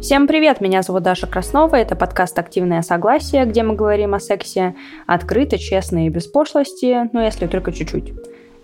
Всем привет, меня зовут Даша Краснова, это подкаст «Активное согласие», где мы говорим о сексе открыто, честно и без пошлости, но если только чуть-чуть.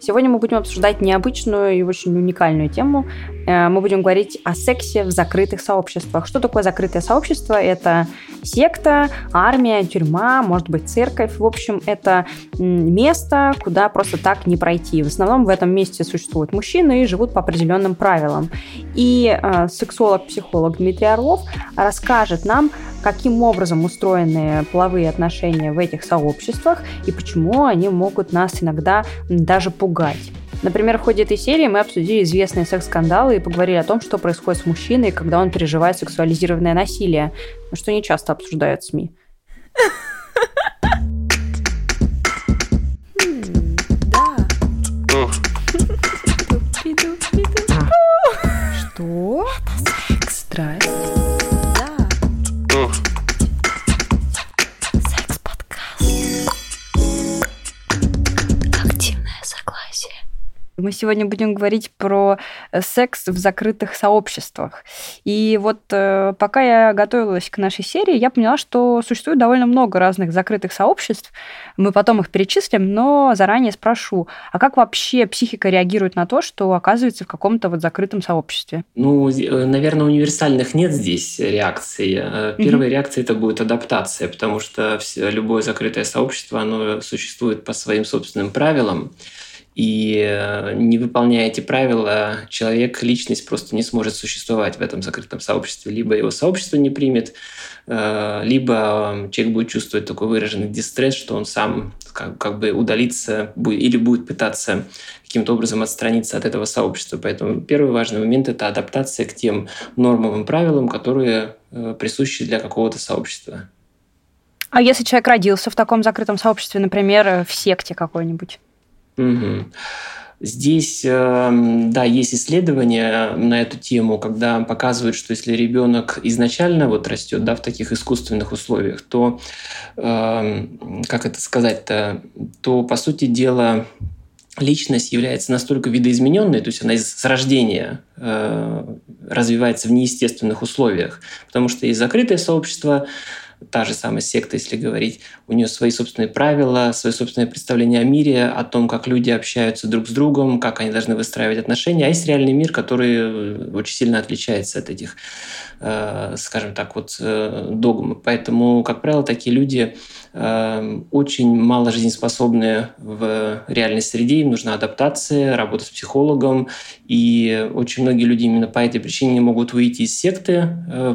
Сегодня мы будем обсуждать необычную и очень уникальную тему. Э, мы будем говорить о сексе в закрытых сообществах. Что такое закрытое сообщество? Это секта, армия, тюрьма, может быть, церковь. В общем, это место, куда просто так не пройти. В основном в этом месте существуют мужчины и живут по определенным правилам. И э, сексолог-психолог Дмитрий Орлов расскажет нам, каким образом устроены половые отношения в этих сообществах и почему они могут нас иногда даже пугать. Например, в ходе этой серии мы обсудили известные секс-скандалы и поговорили о том, что происходит с мужчиной, когда он переживает сексуализированное насилие, что не часто обсуждают СМИ. Что? Это секс. Страсть. Мы сегодня будем говорить про э, секс в закрытых сообществах. И вот э, пока я готовилась к нашей серии, я поняла, что существует довольно много разных закрытых сообществ. Мы потом их перечислим, но заранее спрошу, а как вообще психика реагирует на то, что оказывается в каком-то вот закрытом сообществе? Ну, э, наверное, универсальных нет здесь реакций. Первая mm-hmm. реакция это будет адаптация, потому что любое закрытое сообщество, оно существует по своим собственным правилам. И э, не выполняя эти правила, человек, личность просто не сможет существовать в этом закрытом сообществе. Либо его сообщество не примет, э, либо человек будет чувствовать такой выраженный дистресс, что он сам как, как бы удалится или будет пытаться каким-то образом отстраниться от этого сообщества. Поэтому первый важный момент – это адаптация к тем нормам и правилам, которые э, присущи для какого-то сообщества. А если человек родился в таком закрытом сообществе, например, в секте какой-нибудь? Угу. Здесь, эм, да, есть исследования на эту тему, когда показывают, что если ребенок изначально вот растет, да, в таких искусственных условиях, то, эм, как это сказать-то, то, по сути дела, личность является настолько видоизмененной, то есть она с рождения э, развивается в неестественных условиях, потому что есть закрытое сообщество, та же самая секта, если говорить, у нее свои собственные правила, свои собственные представления о мире, о том, как люди общаются друг с другом, как они должны выстраивать отношения. А есть реальный мир, который э, очень сильно отличается от этих, э, скажем так, вот э, догм. Поэтому, как правило, такие люди очень мало жизнеспособны в реальной среде, им нужна адаптация, работа с психологом, и очень многие люди именно по этой причине не могут выйти из секты,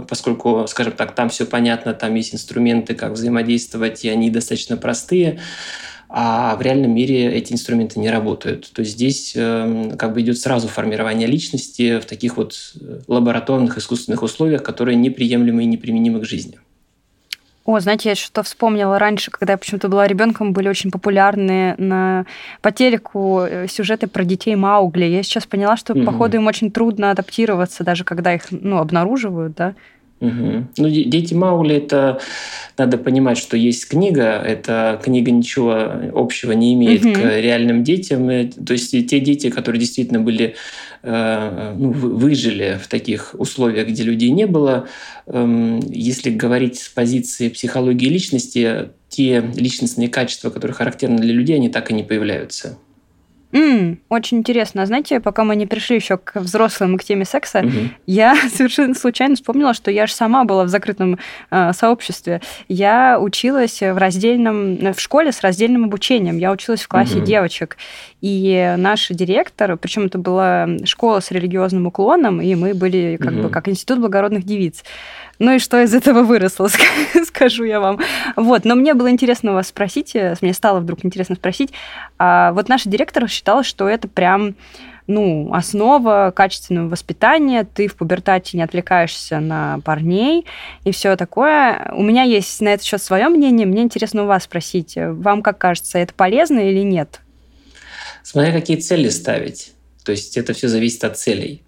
поскольку, скажем так, там все понятно, там есть инструменты, как взаимодействовать, и они достаточно простые, а в реальном мире эти инструменты не работают. То есть здесь э, как бы идет сразу формирование личности в таких вот э, лабораторных искусственных условиях, которые неприемлемы и неприменимы к жизни. О, знаете, я что вспомнила раньше, когда я почему-то была ребенком, были очень популярные на по телеку э, сюжеты про детей Маугли. Я сейчас поняла, что, mm-hmm. походу, им очень трудно адаптироваться, даже когда их ну, обнаруживают, да. Угу. Ну, дети Маули это надо понимать, что есть книга. Эта книга ничего общего не имеет угу. к реальным детям. То есть те дети, которые действительно были э, ну, выжили в таких условиях, где людей не было. Эм, если говорить с позиции психологии личности, те личностные качества, которые характерны для людей, они так и не появляются. Mm, очень интересно. Знаете, пока мы не пришли еще к взрослым и к теме секса, mm-hmm. я совершенно случайно вспомнила, что я же сама была в закрытом э, сообществе. Я училась в раздельном в школе с раздельным обучением. Я училась в классе mm-hmm. девочек. И наш директор, причем это была школа с религиозным уклоном, и мы были как mm-hmm. бы как институт благородных девиц. Ну и что из этого выросло, скажу я вам. Вот, но мне было интересно вас спросить, э, мне стало вдруг интересно спросить, а вот наш директор считал, что это прям ну, основа качественного воспитания, ты в пубертате не отвлекаешься на парней и все такое. У меня есть на этот счет свое мнение, мне интересно у вас спросить, вам как кажется, это полезно или нет? Смотря какие цели ставить. То есть это все зависит от целей.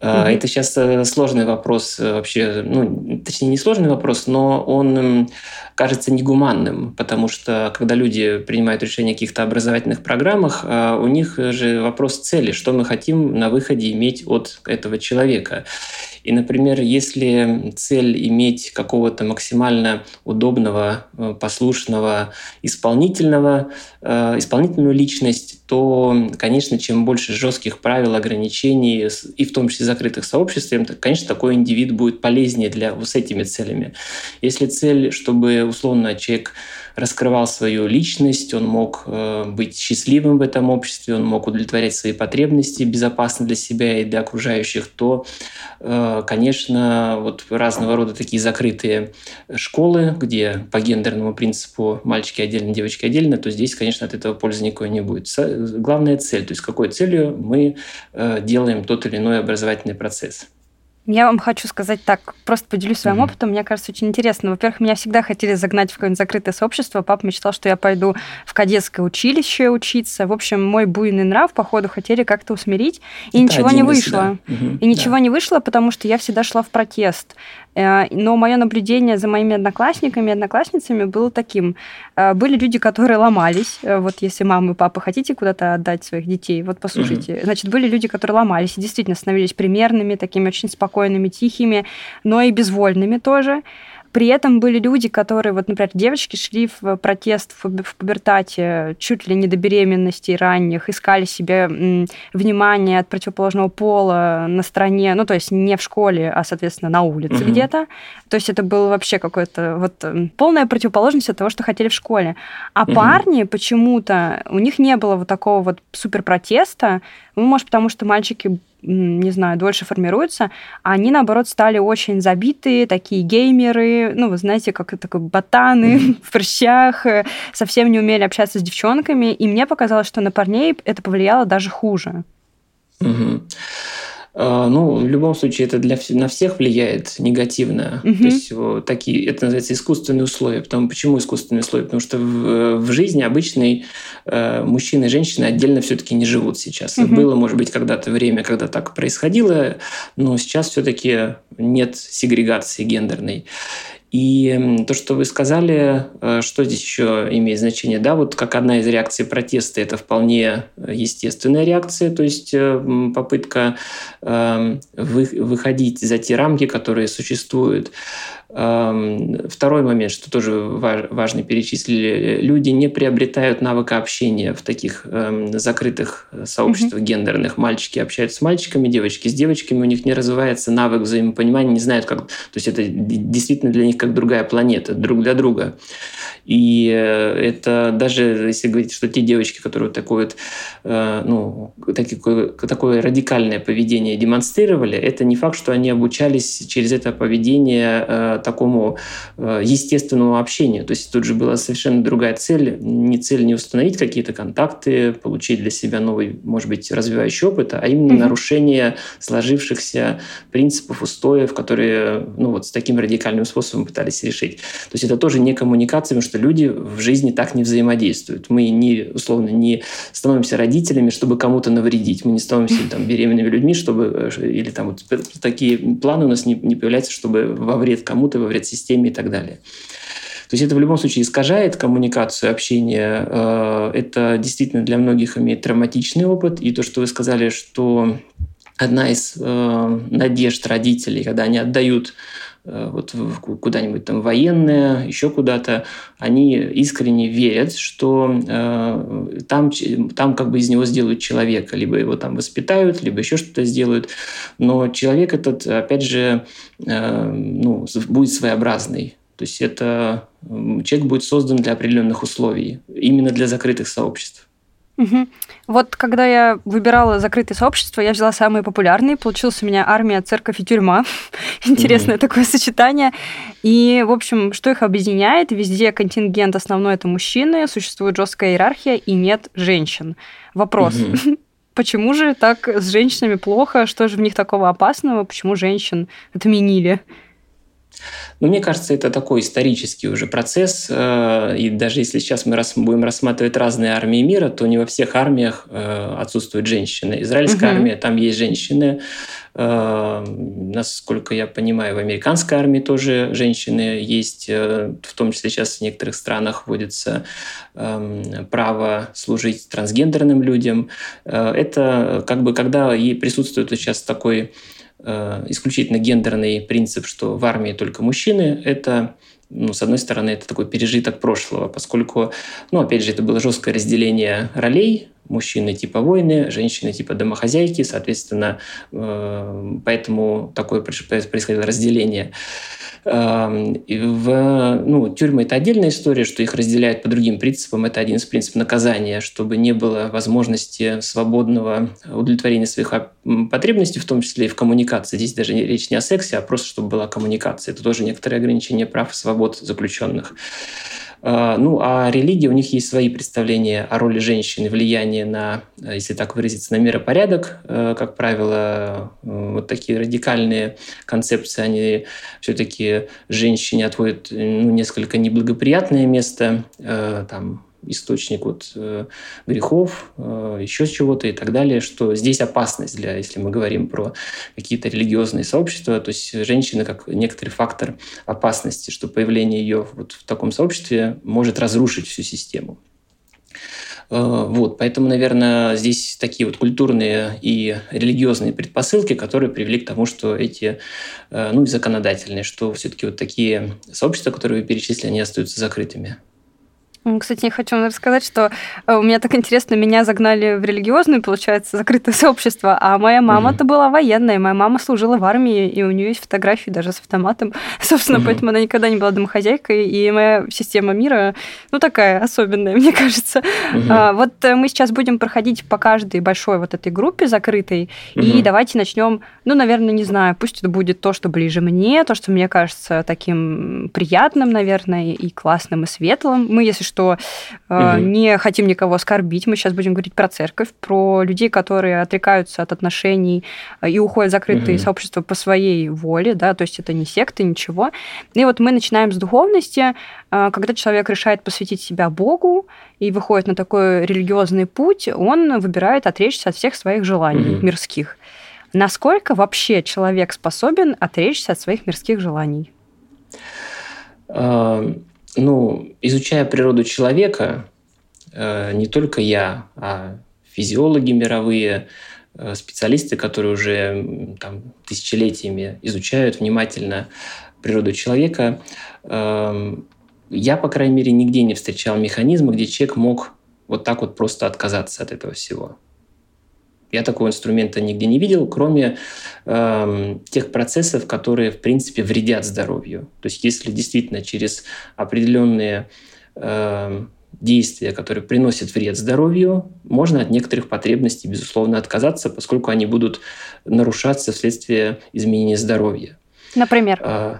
Mm-hmm. Это сейчас э, сложный вопрос э, вообще, ну, точнее, не сложный вопрос, но он кажется негуманным, потому что когда люди принимают решение о каких-то образовательных программах, у них же вопрос цели, что мы хотим на выходе иметь от этого человека. И, например, если цель иметь какого-то максимально удобного, э, послушного, исполнительного, э, исполнительную личность, то, конечно, чем больше жестких правил, ограничений, и в том числе закрытых сообществ, тем, конечно, такой индивид будет полезнее для с этими целями. Если цель, чтобы условно человек раскрывал свою личность, он мог э, быть счастливым в этом обществе, он мог удовлетворять свои потребности безопасно для себя и для окружающих, то, э, конечно, вот разного рода такие закрытые школы, где по гендерному принципу мальчики отдельно, девочки отдельно, то здесь, конечно, от этого пользы никакой не будет. Главная цель, то есть какой целью мы э, делаем тот или иной образовательный процесс. Я вам хочу сказать так, просто поделюсь своим mm-hmm. опытом. Мне кажется, очень интересно. Во-первых, меня всегда хотели загнать в какое-нибудь закрытое сообщество. Папа мечтал, что я пойду в кадетское училище учиться. В общем, мой буйный нрав, походу, хотели как-то усмирить. И Это ничего не вышло. Mm-hmm. И ничего да. не вышло, потому что я всегда шла в протест. Э, но мое наблюдение за моими одноклассниками и одноклассницами было таким. Э, были люди, которые ломались. Э, вот если мама и папа хотите куда-то отдать своих детей, вот послушайте. Mm-hmm. Значит, были люди, которые ломались и действительно становились примерными, такими очень спокойными, тихими, но и безвольными тоже. При этом были люди, которые, вот, например, девочки шли в протест в пубертате чуть ли не до беременности ранних, искали себе внимание от противоположного пола на стороне, ну, то есть не в школе, а, соответственно, на улице угу. где-то. То есть это было вообще какое-то вот полная противоположность от того, что хотели в школе. А угу. парни почему-то, у них не было вот такого вот супер протеста, ну, может, потому что мальчики не знаю, дольше формируются, а они, наоборот, стали очень забитые, такие геймеры, ну, вы знаете, как такой ботаны mm-hmm. в прыщах, э, совсем не умели общаться с девчонками, и мне показалось, что на парней это повлияло даже хуже. Mm-hmm. А, ну, в любом случае, это для, на всех влияет негативно. Угу. То есть вот, такие, это называется искусственные условия. Потому, почему искусственные условия? Потому что в, в жизни обычный э, мужчина и женщина отдельно все-таки не живут сейчас. Угу. Было, может быть, когда-то время, когда так происходило, но сейчас все-таки нет сегрегации гендерной. И то, что вы сказали, э, что здесь еще имеет значение, да, вот как одна из реакций протеста, это вполне естественная реакция, то есть э, попытка эм, выходить за те рамки, которые существуют. Второй момент, что тоже важно перечислили, люди не приобретают навыка общения в таких эм, закрытых сообществах mm-hmm. гендерных. Мальчики общаются с мальчиками, девочки с девочками, у них не развивается навык взаимопонимания, не знают, как... То есть это действительно для них как другая планета, друг для друга. И э, это даже, если говорить, что те девочки, которые вот такое, вот, э, ну, такое, такое радикальное поведение демонстрировали, это не факт, что они обучались через это поведение э, такому естественному общению. То есть тут же была совершенно другая цель. Не цель не установить какие-то контакты, получить для себя новый, может быть, развивающий опыт, а именно mm-hmm. нарушение сложившихся принципов, устоев, которые ну, вот с таким радикальным способом пытались решить. То есть это тоже не коммуникация, потому что что люди в жизни так не взаимодействуют. Мы не, условно, не становимся родителями, чтобы кому-то навредить. Мы не становимся там, беременными людьми, чтобы... Э, или там вот такие планы у нас не, не появляются, чтобы во вред кому-то, во вред системе и так далее. То есть это в любом случае искажает коммуникацию, общение. Э, это действительно для многих имеет травматичный опыт. И то, что вы сказали, что одна из э, надежд родителей, когда они отдают вот куда-нибудь там военные, еще куда-то, они искренне верят, что э, там, там как бы из него сделают человека, либо его там воспитают, либо еще что-то сделают. Но человек этот, опять же, э, ну, будет своеобразный. То есть это человек будет создан для определенных условий, именно для закрытых сообществ. Угу. Вот когда я выбирала закрытые сообщества, я взяла самые популярные. Получилась у меня армия, церковь и тюрьма. Интересное угу. такое сочетание. И, в общем, что их объединяет? Везде контингент основной это мужчины, существует жесткая иерархия и нет женщин. Вопрос. Угу. Почему же так с женщинами плохо? Что же в них такого опасного? Почему женщин отменили? Но мне кажется, это такой исторический уже процесс. Э, и даже если сейчас мы будем рассматривать разные армии мира, то не во всех армиях э, отсутствуют женщины. Израильская угу. армия, там есть женщины. Э, насколько я понимаю, в американской армии тоже женщины есть. В том числе сейчас в некоторых странах вводится эм, право служить трансгендерным людям. Это как бы когда и присутствует сейчас такой исключительно гендерный принцип, что в армии только мужчины, это ну, с одной стороны, это такой пережиток прошлого, поскольку, ну, опять же, это было жесткое разделение ролей, мужчины типа воины, женщины типа домохозяйки, соответственно, э, поэтому такое происходило разделение. В, ну, тюрьмы – это отдельная история, что их разделяют по другим принципам. Это один из принципов наказания, чтобы не было возможности свободного удовлетворения своих потребностей, в том числе и в коммуникации. Здесь даже речь не о сексе, а просто чтобы была коммуникация. Это тоже некоторые ограничения прав и свобод заключенных. А, ну, а религия, у них есть свои представления о роли женщины, влияние на, если так выразиться, на миропорядок. Э, как правило, э, вот такие радикальные концепции, они все-таки женщине отводят ну, несколько неблагоприятное место. Э, там, источник вот, э, грехов, э, еще чего-то и так далее, что здесь опасность для, если мы говорим про какие-то религиозные сообщества, то есть женщина как некоторый фактор опасности, что появление ее вот в таком сообществе может разрушить всю систему. Э, вот, поэтому, наверное, здесь такие вот культурные и религиозные предпосылки, которые привели к тому, что эти, ну и законодательные, что все-таки вот такие сообщества, которые вы перечислили, они остаются закрытыми. Кстати, я хочу вам рассказать, что э, у меня так интересно, меня загнали в религиозное, получается, закрытое сообщество, а моя мама-то mm-hmm. была военная, моя мама служила в армии, и у нее есть фотографии даже с автоматом. Собственно, mm-hmm. поэтому она никогда не была домохозяйкой, и моя система мира, ну, такая особенная, мне кажется. Mm-hmm. А, вот э, мы сейчас будем проходить по каждой большой вот этой группе закрытой, и давайте начнем, ну, наверное, не знаю, пусть это будет то, что ближе мне, то, что мне кажется таким приятным, наверное, и классным, и светлым. Мы, если что э, угу. не хотим никого оскорбить. Мы сейчас будем говорить про церковь, про людей, которые отрекаются от отношений э, и уходят в закрытые угу. сообщества по своей воле, да, то есть это не секты, ничего. И вот мы начинаем с духовности, э, когда человек решает посвятить себя Богу и выходит на такой религиозный путь, он выбирает отречься от всех своих желаний угу. мирских. Насколько вообще человек способен отречься от своих мирских желаний? Ну, изучая природу человека, э, не только я, а физиологи мировые, э, специалисты, которые уже там, тысячелетиями изучают внимательно природу человека, эм, я, по крайней мере, нигде не встречал механизма, где человек мог вот так вот просто отказаться от этого всего. Я такого инструмента нигде не видел, кроме э, тех процессов, которые, в принципе, вредят здоровью. То есть, если действительно через определенные э, действия, которые приносят вред здоровью, можно от некоторых потребностей, безусловно, отказаться, поскольку они будут нарушаться вследствие изменения здоровья. Например? Э,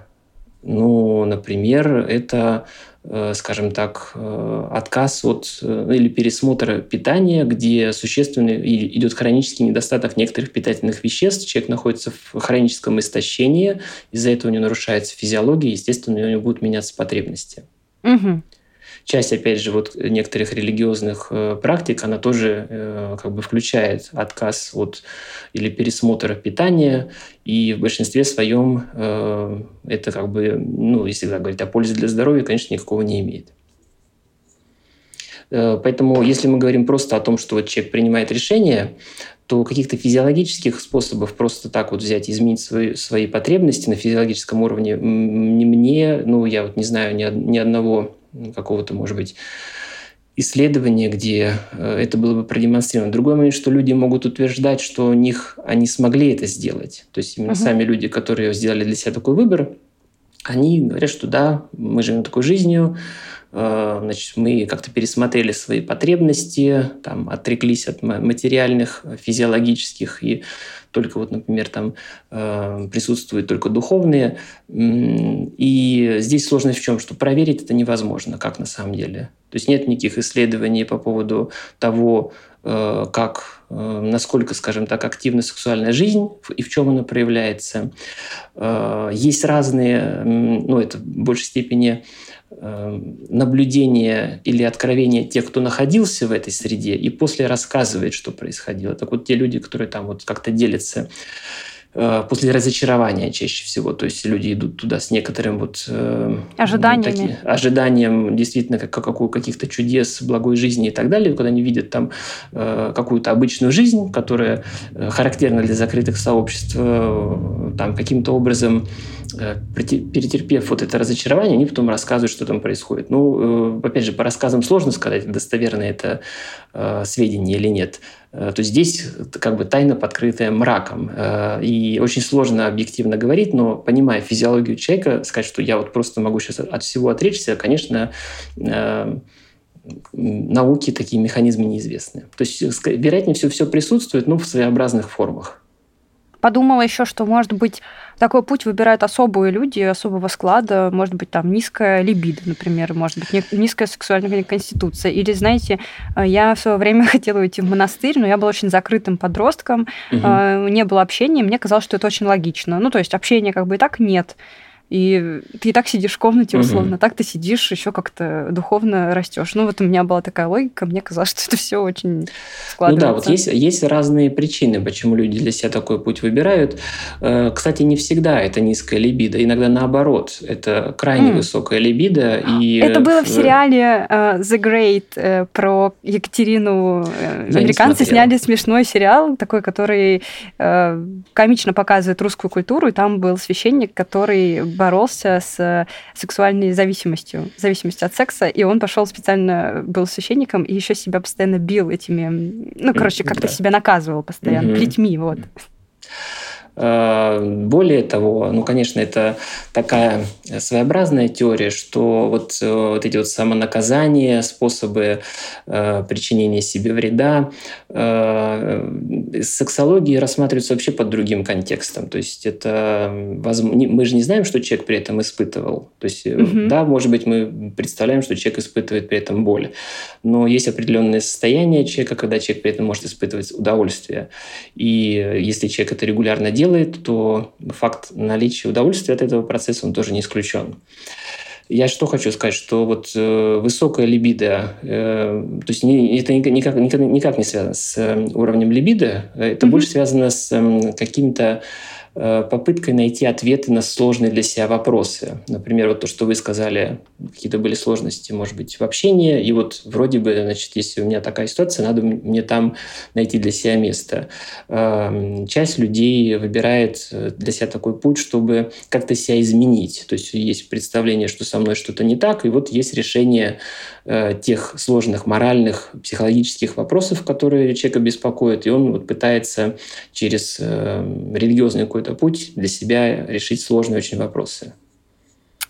ну, например, это Э, скажем так, э, отказ от э, или пересмотр питания, где существенный идет хронический недостаток некоторых питательных веществ, человек находится в хроническом истощении, из-за этого у него нарушается физиология, естественно, у него будут меняться потребности. Угу часть, опять же, вот некоторых религиозных э, практик, она тоже э, как бы включает отказ от или пересмотр питания, и в большинстве своем э, это как бы, ну, если говорить о пользе для здоровья, конечно, никакого не имеет. Поэтому, если мы говорим просто о том, что вот человек принимает решение, то каких-то физиологических способов просто так вот взять изменить свои, свои потребности на физиологическом уровне мне, ну, я вот не знаю ни, ни одного какого-то, может быть, исследования, где э, это было бы продемонстрировано. Другой момент, что люди могут утверждать, что у них они смогли это сделать. То есть именно uh-huh. сами люди, которые сделали для себя такой выбор, они говорят, что да, мы живем такой жизнью, значит, мы как-то пересмотрели свои потребности, там, отреклись от материальных, физиологических и только вот, например, там э, присутствуют только духовные. И здесь сложность в чем? Что проверить это невозможно, как на самом деле. То есть нет никаких исследований по поводу того, э, как, э, насколько, скажем так, активна сексуальная жизнь и в чем она проявляется. Э, есть разные, ну, это в большей степени наблюдения или откровения тех, кто находился в этой среде, и после рассказывает, что происходило. Так вот, те люди, которые там вот как-то делятся после разочарования чаще всего. То есть люди идут туда с некоторым вот... Э, Ожиданиями. Таки, ожиданием действительно как, как, каких-то чудес, благой жизни и так далее, когда они видят там э, какую-то обычную жизнь, которая характерна для закрытых сообществ, там каким-то образом перетерпев вот это разочарование, они потом рассказывают, что там происходит. Ну, опять же, по рассказам сложно сказать, достоверно это сведения или нет. Э, то здесь как бы тайна, подкрытая мраком. Э, и очень сложно объективно говорить, но понимая физиологию человека, сказать, что я вот просто могу сейчас от всего отречься, конечно, э, науке такие механизмы неизвестны. То есть, вероятнее всего, все присутствует, но в своеобразных формах. Подумала еще, что, может быть, такой путь выбирают особые люди, особого склада, может быть, там низкая либидо, например, может быть, низкая сексуальная конституция. Или, знаете, э, я в свое время хотела уйти в монастырь, но я была очень закрытым подростком, угу. не было общения, мне казалось, что это очень логично. Ну, то есть общения как бы и так нет. И ты и так сидишь в комнате, условно, угу. так ты сидишь, еще как-то духовно растешь. Ну, вот у меня была такая логика, мне казалось, что это все очень складывается. Ну да, вот есть, есть разные причины, почему люди для себя такой путь выбирают. Э, кстати, не всегда это низкая либидо, иногда наоборот, это крайне mm. высокая либидо. И это было в сериале uh, The Great uh, про Екатерину. Я Американцы сняли смешной сериал, такой, который uh, комично показывает русскую культуру, и там был священник, который боролся с сексуальной зависимостью, зависимостью от секса, и он пошел специально, был священником, и еще себя постоянно бил этими, ну, короче, как-то да. себя наказывал постоянно, угу. плетьми, вот. Э, более того, ну, конечно, это такая своеобразная теория, что вот, э, вот эти вот самонаказания, способы э, причинения себе вреда, э, сексологии рассматриваются вообще под другим контекстом. То есть это мы же не знаем, что человек при этом испытывал. То есть, угу. да, может быть, мы представляем, что человек испытывает при этом боль, но есть определенное состояние человека, когда человек при этом может испытывать удовольствие. И если человек это регулярно делает, делает, то факт наличия удовольствия от этого процесса, он тоже не исключен. Я что хочу сказать, что вот э, высокая либидо, э, то есть не, это никак, никак, никак не связано с э, уровнем либидо, это mm-hmm. больше связано с э, каким-то Э, попыткой найти ответы на сложные для себя вопросы. Например, вот то, что вы сказали, какие-то были сложности, может быть, в общении, и вот вроде бы, значит, если у меня такая ситуация, надо мне там найти для себя место. Эм, часть людей выбирает э, для себя такой путь, чтобы как-то себя изменить. То есть есть представление, что со мной что-то не так, и вот есть решение э, тех сложных моральных, психологических вопросов, которые человека беспокоят, и он вот пытается через религиозный какой-то какой-то путь для себя решить сложные очень вопросы.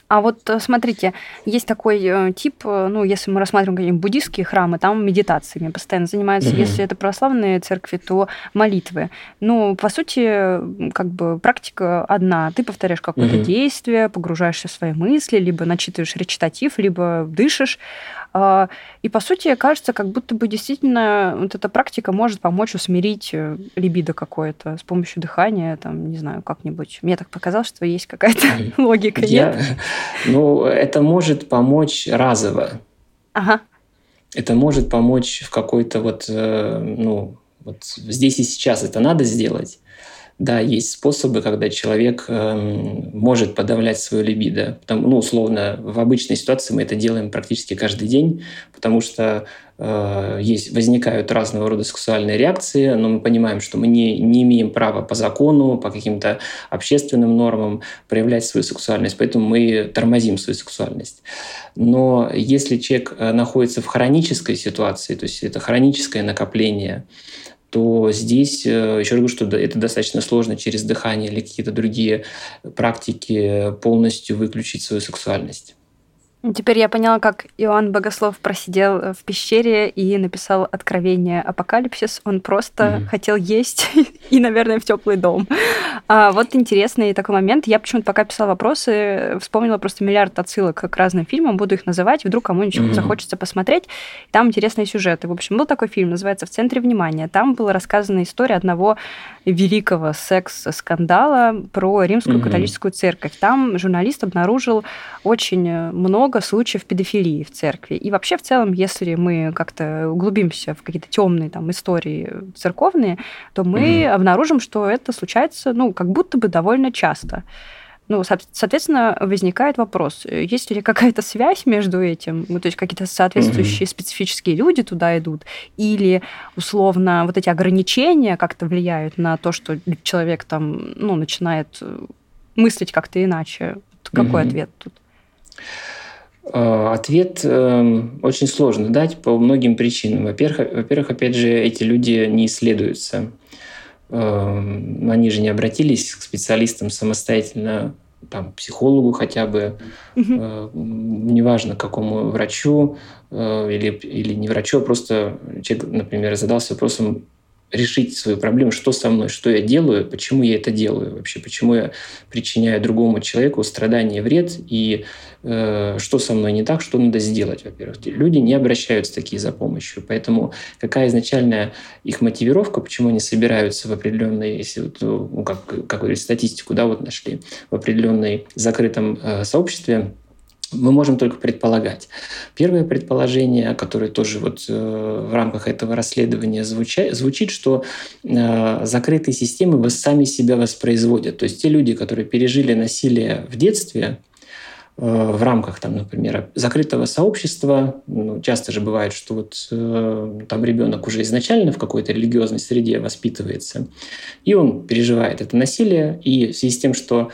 А вот э, смотрите, есть такой э, тип, э, ну, если мы рассматриваем какие-нибудь буддийские храмы, там медитациями постоянно занимаются. Угу. Если это православные церкви, то молитвы. Ну, по сути, как бы практика одна. Ты повторяешь какое-то угу. действие, погружаешься в свои мысли, либо начитываешь речитатив, либо дышишь. А, и, по сути, кажется, как будто бы действительно вот эта практика может помочь усмирить э, либидо какое-то с помощью дыхания, там, не знаю, как-нибудь. Мне так показалось, что есть какая-то логика, Я... нет? Ну, это может помочь разово. Ага. Это может помочь в какой-то вот, э, ну, вот здесь и сейчас это надо сделать. Да, есть способы, когда человек э, может подавлять свою либидо. Потому, ну, условно, в обычной ситуации мы это делаем практически каждый день, потому что э, есть, возникают разного рода сексуальные реакции, но мы понимаем, что мы не, не имеем права по закону, по каким-то общественным нормам проявлять свою сексуальность, поэтому мы тормозим свою сексуальность. Но если человек э, находится в хронической ситуации, то есть это хроническое накопление, то здесь, э, еще раз говорю, что это достаточно сложно через дыхание или какие-то другие практики полностью выключить свою сексуальность. Теперь я поняла, как Иоанн Богослов просидел в пещере и написал откровение апокалипсис. Он просто mm-hmm. хотел есть и, наверное, в теплый дом. А, вот интересный такой момент. Я почему-то пока писала вопросы, вспомнила просто миллиард отсылок к разным фильмам, буду их называть, вдруг кому-нибудь mm-hmm. захочется посмотреть. Там интересные сюжеты. В общем, был такой фильм, называется «В центре внимания». Там была рассказана история одного великого секс-скандала про римскую mm-hmm. католическую церковь. Там журналист обнаружил очень много много случаев педофилии в церкви. И вообще, в целом, если мы как-то углубимся в какие-то темные там истории церковные, то мы mm-hmm. обнаружим, что это случается, ну, как будто бы довольно часто. Ну, соответственно, возникает вопрос, есть ли какая-то связь между этим, ну, то есть какие-то соответствующие mm-hmm. специфические люди туда идут, или, условно, вот эти ограничения как-то влияют на то, что человек там, ну, начинает мыслить как-то иначе. Какой mm-hmm. ответ тут? А, ответ э, очень сложно дать по многим причинам. Во-первых, во-первых, опять же, эти люди не исследуются. Эм, они же не обратились к специалистам самостоятельно, там, психологу хотя бы, угу. неважно, какому врачу э, или, или не врачу, а просто человек, например, задался вопросом, решить свою проблему, что со мной, что я делаю, почему я это делаю вообще, почему я причиняю другому человеку страдания и вред, и э, что со мной не так, что надо сделать, во-первых. Люди не обращаются такие за помощью, поэтому какая изначальная их мотивировка, почему они собираются в определенной, если вот, ну, как, как говорить, статистику, да, вот нашли, в определенной закрытом э, сообществе, мы можем только предполагать. Первое предположение, которое тоже вот э, в рамках этого расследования звуча, звучит, что э, закрытые системы сами себя воспроизводят. То есть те люди, которые пережили насилие в детстве, э, в рамках, там, например, закрытого сообщества, ну, часто же бывает, что вот э, там ребенок уже изначально в какой-то религиозной среде воспитывается, и он переживает это насилие, и в связи с тем, что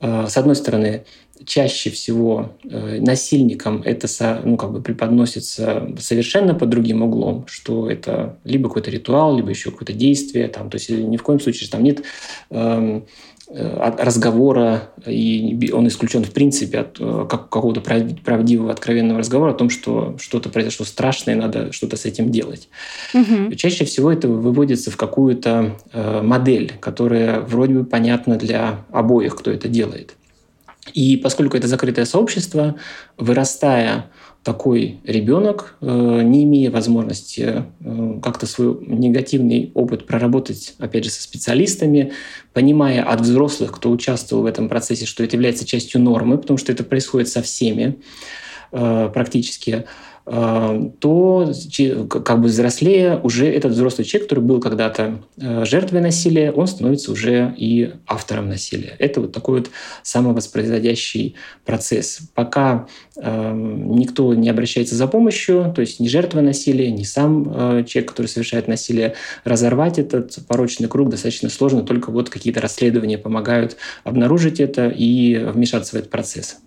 э, с одной стороны, чаще всего э, насильникам это ну, как бы преподносится совершенно под другим углом, что это либо какой-то ритуал, либо еще какое-то действие. Там, то есть ни в коем случае там нет эм, э, разговора, и он исключен в принципе от э, какого-то правдивого, откровенного разговора о том, что что-то произошло страшное, надо что-то с этим делать. Угу. Чаще всего это выводится в какую-то модель, которая вроде бы понятна для обоих, кто это делает. И поскольку это закрытое сообщество, вырастая такой ребенок, э, не имея возможности э, как-то свой негативный опыт проработать, опять же, со специалистами, понимая от взрослых, кто участвовал в этом процессе, что это является частью нормы, потому что это происходит со всеми э, практически, то как бы взрослее уже этот взрослый человек, который был когда-то э, жертвой насилия, он становится уже и автором насилия. Это вот такой вот самовоспроизводящий процесс. Пока э, никто не обращается за помощью, то есть ни жертва насилия, ни сам э, человек, который совершает насилие, разорвать этот порочный круг достаточно сложно, только вот какие-то расследования помогают обнаружить это и вмешаться в этот процесс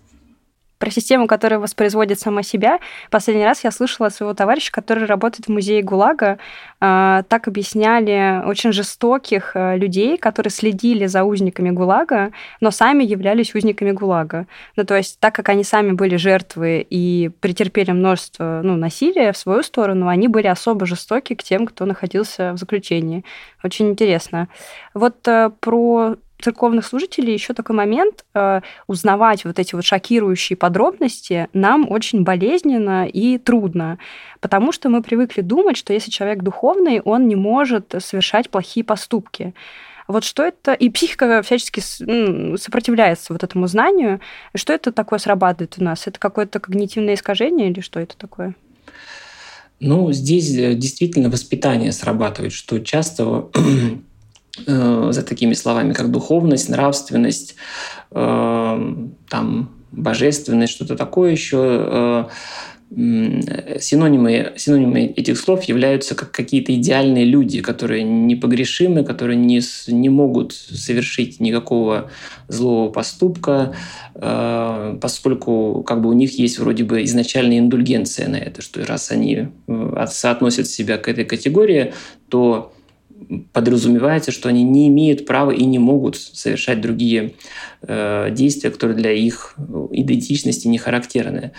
про систему, которая воспроизводит сама себя. Последний раз я слышала от своего товарища, который работает в музее ГУЛАГа, а, так объясняли очень жестоких э, людей, которые следили за узниками ГУЛАГа, но сами являлись узниками ГУЛАГа. Ну, то есть, так как они сами были жертвы и претерпели множество ну, насилия в свою сторону, они были особо жестоки к тем, кто находился в заключении. Очень интересно. Вот э, про церковных служителей еще такой момент, э, узнавать вот эти вот шокирующие подробности нам очень болезненно и трудно, потому что мы привыкли думать, что если человек духовный, он не может совершать плохие поступки. Вот что это... И психика всячески сопротивляется вот этому знанию. Что это такое срабатывает у нас? Это какое-то когнитивное искажение или что это такое? Ну, здесь э, действительно воспитание срабатывает, что часто за такими словами, как духовность, нравственность, э, там, божественность, что-то такое еще. Э, синонимы, синонимы этих слов являются как какие-то идеальные люди, которые непогрешимы, которые не, не могут совершить никакого злого поступка, поскольку как бы у них есть вроде бы изначальная индульгенция на это, что раз они соотносят себя к этой категории, то подразумевается, что они не имеют права и не могут совершать другие э, действия, которые для их идентичности не характерны.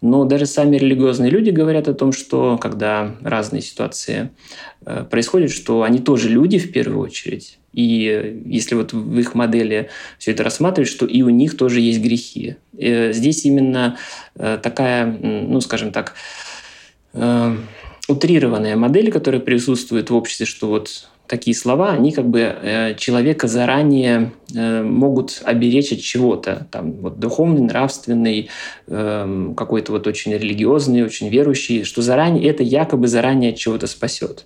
Но даже сами религиозные люди говорят о том, что когда разные ситуации э, происходят, что они тоже люди в первую очередь. И если вот в их модели все это рассматривать, что и у них тоже есть грехи. Э, здесь именно э, такая, ну, скажем так, э, утрированная модель, которая присутствует в обществе, что вот такие слова, они как бы э, человека заранее э, могут оберечь от чего-то, там вот духовный, нравственный, э, какой-то вот очень религиозный, очень верующий, что заранее это якобы заранее от чего-то спасет.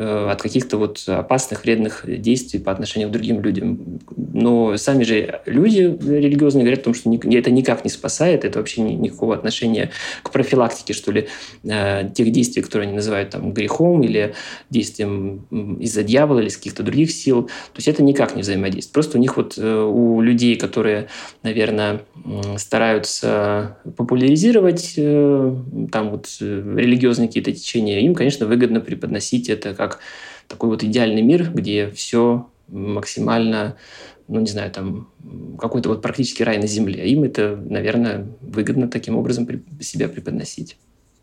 Э, от каких-то вот опасных, вредных действий по отношению к другим людям. Но сами же люди религиозные говорят о том, что это никак не спасает, это вообще никакого отношения к профилактике, что ли, э, тех действий, которые они называют там грехом или действием из-за дьявола или из каких-то других сил. То есть это никак не взаимодействует. Просто у них вот, э, у людей, которые, наверное, стараются популяризировать там вот религиозные какие-то течения, им, конечно, выгодно преподносить это как как такой вот идеальный мир, где все максимально, ну, не знаю, там, какой-то вот практически рай на земле. Им это, наверное, выгодно таким образом себя преподносить.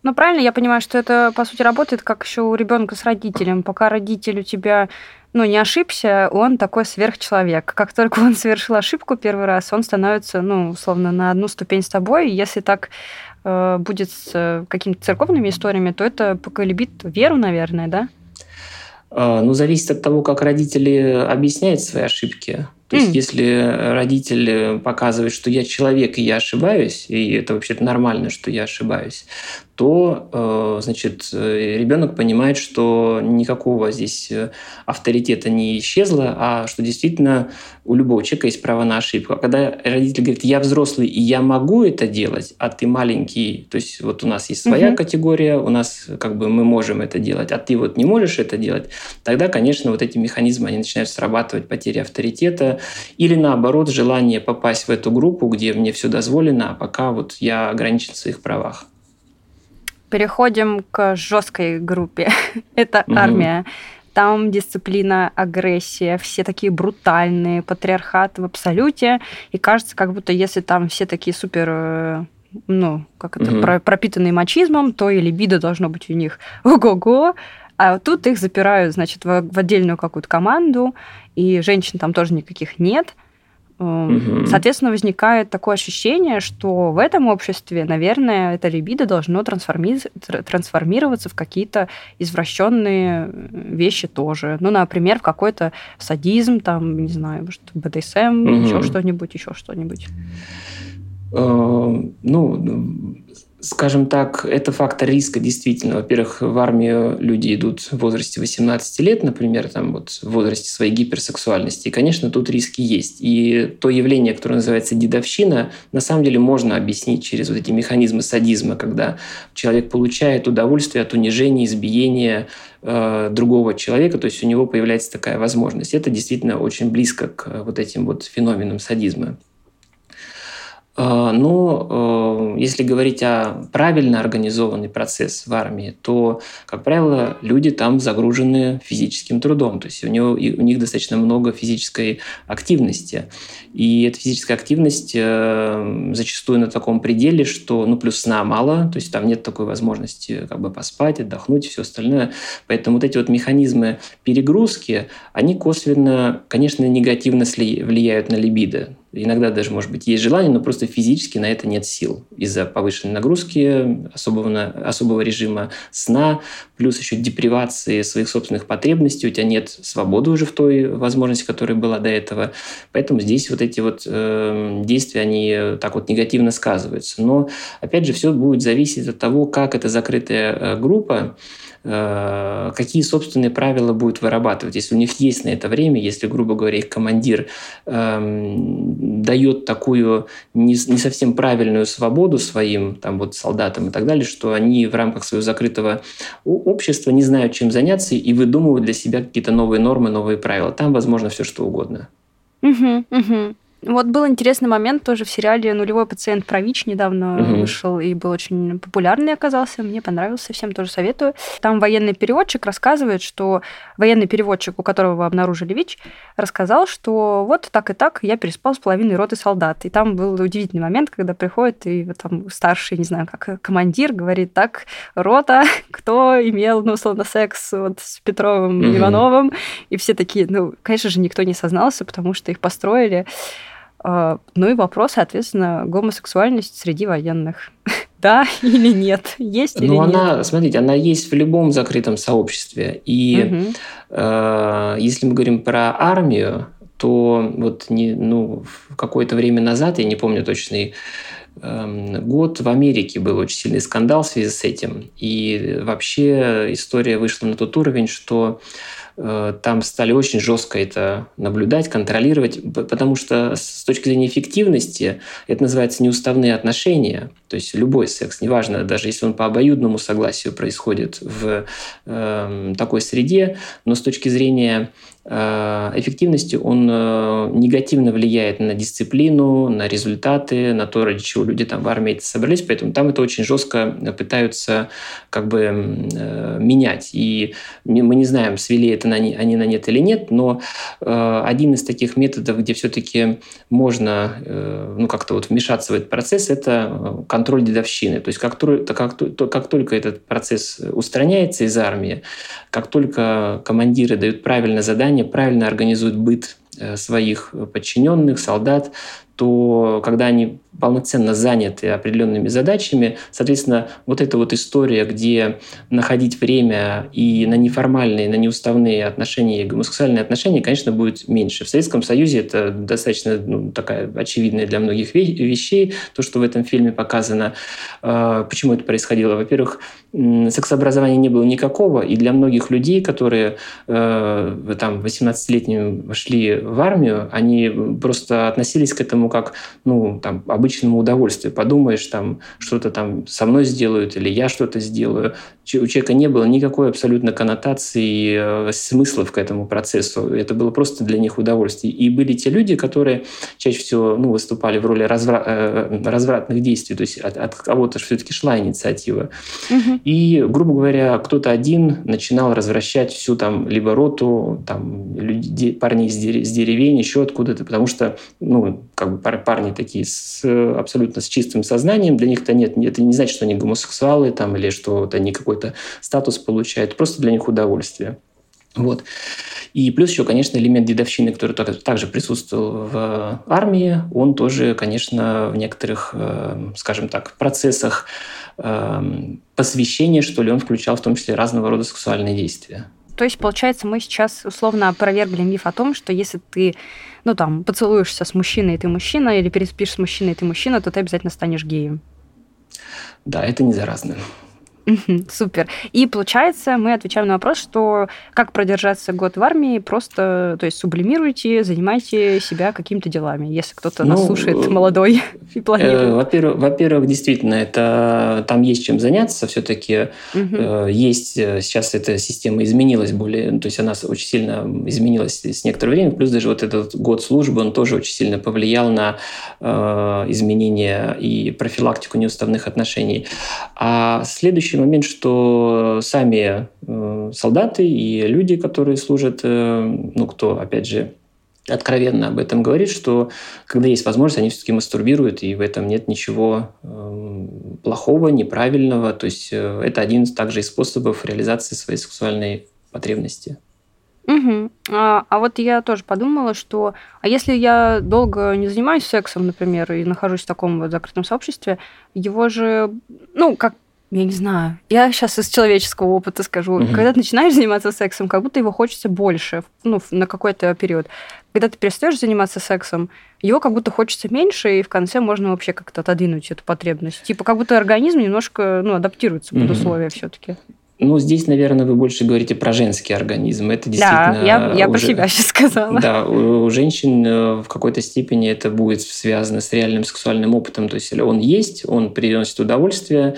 Ну, правильно, я понимаю, что это, по сути, работает как еще у ребенка с родителем. Пока родитель у тебя ну, не ошибся, он такой сверхчеловек. Как только он совершил ошибку первый раз, он становится, ну, условно, на одну ступень с тобой. Если так э, будет с э, какими-то церковными историями, то это поколебит веру, наверное, да? А, ну, зависит от того, как родители объясняют свои ошибки. То есть, mm. если родитель показывает, что я человек и я ошибаюсь, и это вообще-то нормально, что я ошибаюсь, то, э, значит, ребенок понимает, что никакого здесь э, авторитета не исчезло, а что действительно у любого человека есть право на ошибку. А когда родитель говорит, я взрослый и я могу это делать, а ты маленький, то есть вот у нас есть своя угу. категория, у нас как бы мы можем это делать, а ты вот не можешь это делать, тогда, конечно, вот эти механизмы, они начинают срабатывать, потеря авторитета или наоборот желание попасть в эту группу, где мне все дозволено, а пока вот я ограничен в своих правах. Переходим к жесткой группе. Это угу. армия. Там дисциплина, агрессия, все такие брутальные, патриархат в абсолюте. И кажется, как будто если там все такие супер э, ну, как это, угу. пропитанные мачизмом, то и либидо должно быть у них ого-го, а тут их запирают, значит, в, в отдельную какую-то команду, и женщин там тоже никаких нет. Угу. Соответственно, возникает такое ощущение, что в этом обществе, наверное, это либидо должно трансформи... трансформироваться в какие-то извращенные вещи тоже. Ну, например, в какой-то садизм, там, не знаю, может, БДСМ, угу. еще что-нибудь, еще что-нибудь. Э, ну, скажем так, это фактор риска действительно. Во-первых, в армию люди идут в возрасте 18 лет, например, там вот в возрасте своей гиперсексуальности. И, конечно, тут риски есть. И то явление, которое называется дедовщина, на самом деле можно объяснить через вот эти механизмы садизма, когда человек получает удовольствие от унижения, избиения э, другого человека, то есть у него появляется такая возможность. Это действительно очень близко к вот этим вот феноменам садизма. А, но э, если говорить о правильно организованный процесс в армии, то, как правило, люди там загружены физическим трудом. То есть у, него, у них достаточно много физической активности. И эта физическая активность э, зачастую на таком пределе, что ну, плюс сна мало, то есть там нет такой возможности как бы поспать, отдохнуть и все остальное. Поэтому вот эти вот механизмы перегрузки, они косвенно, конечно, негативно влияют на либидо. Иногда даже, может быть, есть желание, но просто физически на это нет сил из-за повышенной нагрузки, особого, особого режима сна, плюс еще депривации своих собственных потребностей. У тебя нет свободы уже в той возможности, которая была до этого. Поэтому здесь вот эти вот э, действия, они так вот негативно сказываются. Но, опять же, все будет зависеть от того, как эта закрытая э, группа какие собственные правила будут вырабатывать. Если у них есть на это время, если, грубо говоря, их командир эм, дает такую не, не совсем правильную свободу своим там, вот, солдатам и так далее, что они в рамках своего закрытого общества не знают, чем заняться и выдумывают для себя какие-то новые нормы, новые правила. Там возможно все что угодно. Угу, угу. Вот был интересный момент тоже в сериале «Нулевой пациент про ВИЧ» недавно угу. вышел и был очень популярный оказался. Мне понравился, всем тоже советую. Там военный переводчик рассказывает, что военный переводчик, у которого обнаружили ВИЧ, рассказал, что вот так и так я переспал с половиной роты солдат. И там был удивительный момент, когда приходит и вот там старший, не знаю, как командир говорит, так, рота, кто имел, ну, условно, секс вот с Петровым угу. Ивановым. И все такие, ну, конечно же, никто не сознался, потому что их построили. А, ну и вопрос, соответственно, гомосексуальность среди военных. да или нет? Есть или ну, она, нет? смотрите, она есть в любом закрытом сообществе. И угу. э, если мы говорим про армию, то вот не, ну, какое-то время назад, я не помню точный эм, год в Америке был очень сильный скандал в связи с этим. И вообще история вышла на тот уровень, что Э, там стали очень жестко это наблюдать, контролировать, потому что с точки зрения эффективности это называется неуставные отношения, то есть любой секс, неважно, даже если он по обоюдному согласию происходит в э, такой среде, но с точки зрения Э, эффективности он э, негативно влияет на дисциплину, на результаты, на то, ради чего люди там в армии собрались, поэтому там это очень жестко пытаются как бы э, менять. И мы не знаем, свели это на, они на нет или нет, но один из таких методов, где все-таки можно ну, как-то вот вмешаться в этот процесс, это контроль дедовщины. То есть как, как, как только этот процесс устраняется из армии, как только командиры дают правильное задание, правильно организуют быт э, своих подчиненных, солдат, то когда они полноценно заняты определенными задачами, соответственно, вот эта вот история, где находить время и на неформальные, на неуставные отношения гомосексуальные отношения, конечно, будет меньше. В Советском Союзе это достаточно ну, такая очевидная для многих вещей, то, что в этом фильме показано. А, почему это происходило? Во-первых, сексообразования не было никакого, и для многих людей, которые э, там 18-летними вошли в армию, они просто относились к этому как ну, там, обычному удовольствию. Подумаешь, там что-то там со мной сделают или я что-то сделаю. У человека не было никакой абсолютно коннотации, э, смыслов к этому процессу. Это было просто для них удовольствие. И были те люди, которые чаще всего ну, выступали в роли развра- э, развратных действий, то есть от, от кого-то все-таки шла инициатива. Угу. И, грубо говоря, кто-то один начинал развращать всю там либо роту, там, люди, парни из, деревень, еще откуда-то, потому что ну, как бы парни такие с, абсолютно с чистым сознанием, для них-то нет, это не значит, что они гомосексуалы там, или что вот они какой-то статус получают, просто для них удовольствие. Вот. И плюс еще, конечно, элемент дедовщины, который также присутствовал в армии, он тоже, конечно, в некоторых, э, скажем так, процессах э, посвящения, что ли, он включал в том числе разного рода сексуальные действия. То есть, получается, мы сейчас условно опровергли миф о том, что если ты ну, там, поцелуешься с мужчиной, и ты мужчина, или переспишь с мужчиной, и ты мужчина, то ты обязательно станешь геем. Да, это не заразно. Супер. И получается, мы отвечаем на вопрос, что как продержаться год в армии, просто, то есть сублимируйте, занимайте себя какими-то делами, если кто-то ну, нас слушает э, молодой и планирует. Э, во-первых, во-первых, действительно, это там есть чем заняться, все-таки угу. есть сейчас эта система изменилась более, ну, то есть она очень сильно изменилась с некоторое время, плюс даже вот этот год службы, он тоже очень сильно повлиял на э, изменение и профилактику неуставных отношений. А следующий следующий момент, что сами э, солдаты и люди, которые служат, э, ну, кто, опять же, откровенно об этом говорит, что когда есть возможность, они все-таки мастурбируют, и в этом нет ничего э, плохого, неправильного. То есть э, это один также из способов реализации своей сексуальной потребности. Угу. А, а вот я тоже подумала, что а если я долго не занимаюсь сексом, например, и нахожусь в таком вот закрытом сообществе, его же, ну, как я не знаю. Я сейчас из человеческого опыта скажу. Угу. Когда ты начинаешь заниматься сексом, как будто его хочется больше, ну, на какой-то период. Когда ты перестаешь заниматься сексом, его как будто хочется меньше, и в конце можно вообще как-то отодвинуть эту потребность. Типа как будто организм немножко ну, адаптируется под условия все-таки. Ну, здесь, наверное, вы больше говорите про женский организм. Это действительно... Да, я, я уже, про себя сейчас сказала. Да, у, у женщин э, в какой-то степени это будет связано с реальным сексуальным опытом. То есть он есть, он приносит удовольствие,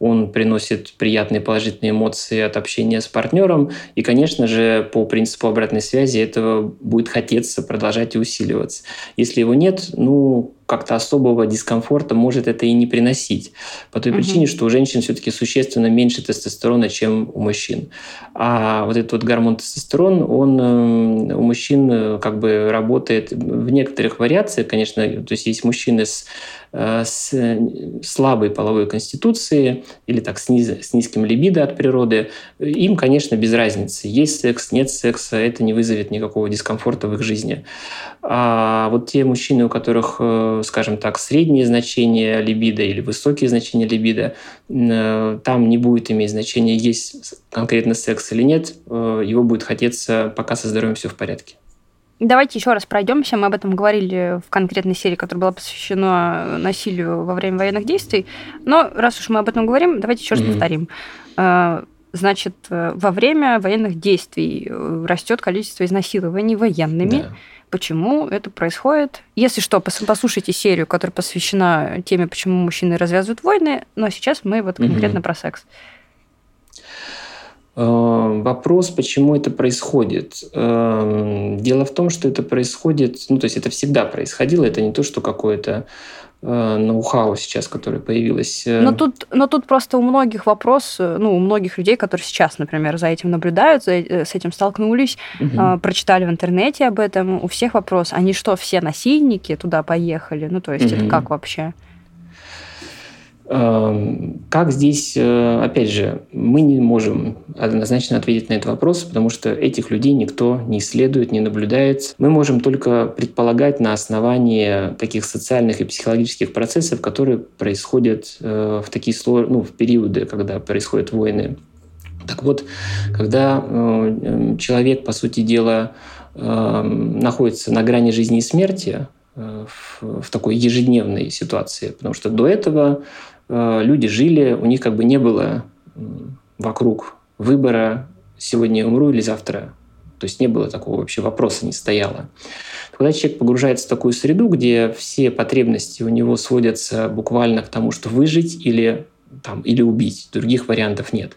он приносит приятные положительные эмоции от общения с партнером. И, конечно же, по принципу обратной связи этого будет хотеться продолжать и усиливаться. Если его нет, ну, как-то особого дискомфорта может это и не приносить. По той угу. причине, что у женщин все-таки существенно меньше тестостерона, чем у мужчин. А вот этот вот гормон тестостерон, он э, у мужчин э, как бы работает в некоторых вариациях, конечно, то есть есть мужчины с с слабой половой конституцией или так с, низ, с низким либидо от природы, им, конечно, без разницы. Есть секс, нет секса, это не вызовет никакого дискомфорта в их жизни. А вот те мужчины, у которых, э, скажем так, средние значения либидо или высокие значения либидо, э, там не будет иметь значения, есть конкретно секс или нет, его будет хотеться, пока со здоровьем все в порядке. Давайте еще раз пройдемся. Мы об этом говорили в конкретной серии, которая была посвящена насилию во время военных действий. Но раз уж мы об этом говорим, давайте еще раз mm-hmm. повторим. А, значит, во время военных действий э, растет количество изнасилований военными. Да. Почему это происходит? Если что, послушайте серию, которая посвящена теме, почему мужчины развязывают войны. Но сейчас мы вот конкретно mm-hmm. про секс. Э, вопрос, почему это происходит. Эм, дело в том, что это происходит, ну, то есть это всегда происходило, это не то, что какое-то э, ноу-хау сейчас, которое появилось. Э. Но тут, но тут просто у многих вопрос, ну, у многих людей, которые сейчас, например, за этим наблюдают, за, с этим столкнулись, угу. прочитали в интернете об этом, у всех вопрос, они что, все насильники туда поехали? Ну, то есть угу. это как вообще? Эм, как здесь, э, опять же, мы не можем однозначно ответить на этот вопрос, потому что этих людей никто не исследует, не наблюдает. Мы можем только предполагать на основании таких социальных и психологических процессов, которые происходят э, в такие сложные, ну, в периоды, когда происходят войны. Так вот, когда э, человек, по сути дела, находится на грани жизни и смерти, в, такой ежедневной ситуации, потому что до этого люди жили, у них как бы не было вокруг выбора сегодня я умру или завтра. То есть не было такого вообще вопроса, не стояло. Когда человек погружается в такую среду, где все потребности у него сводятся буквально к тому, что выжить или, там, или убить, других вариантов нет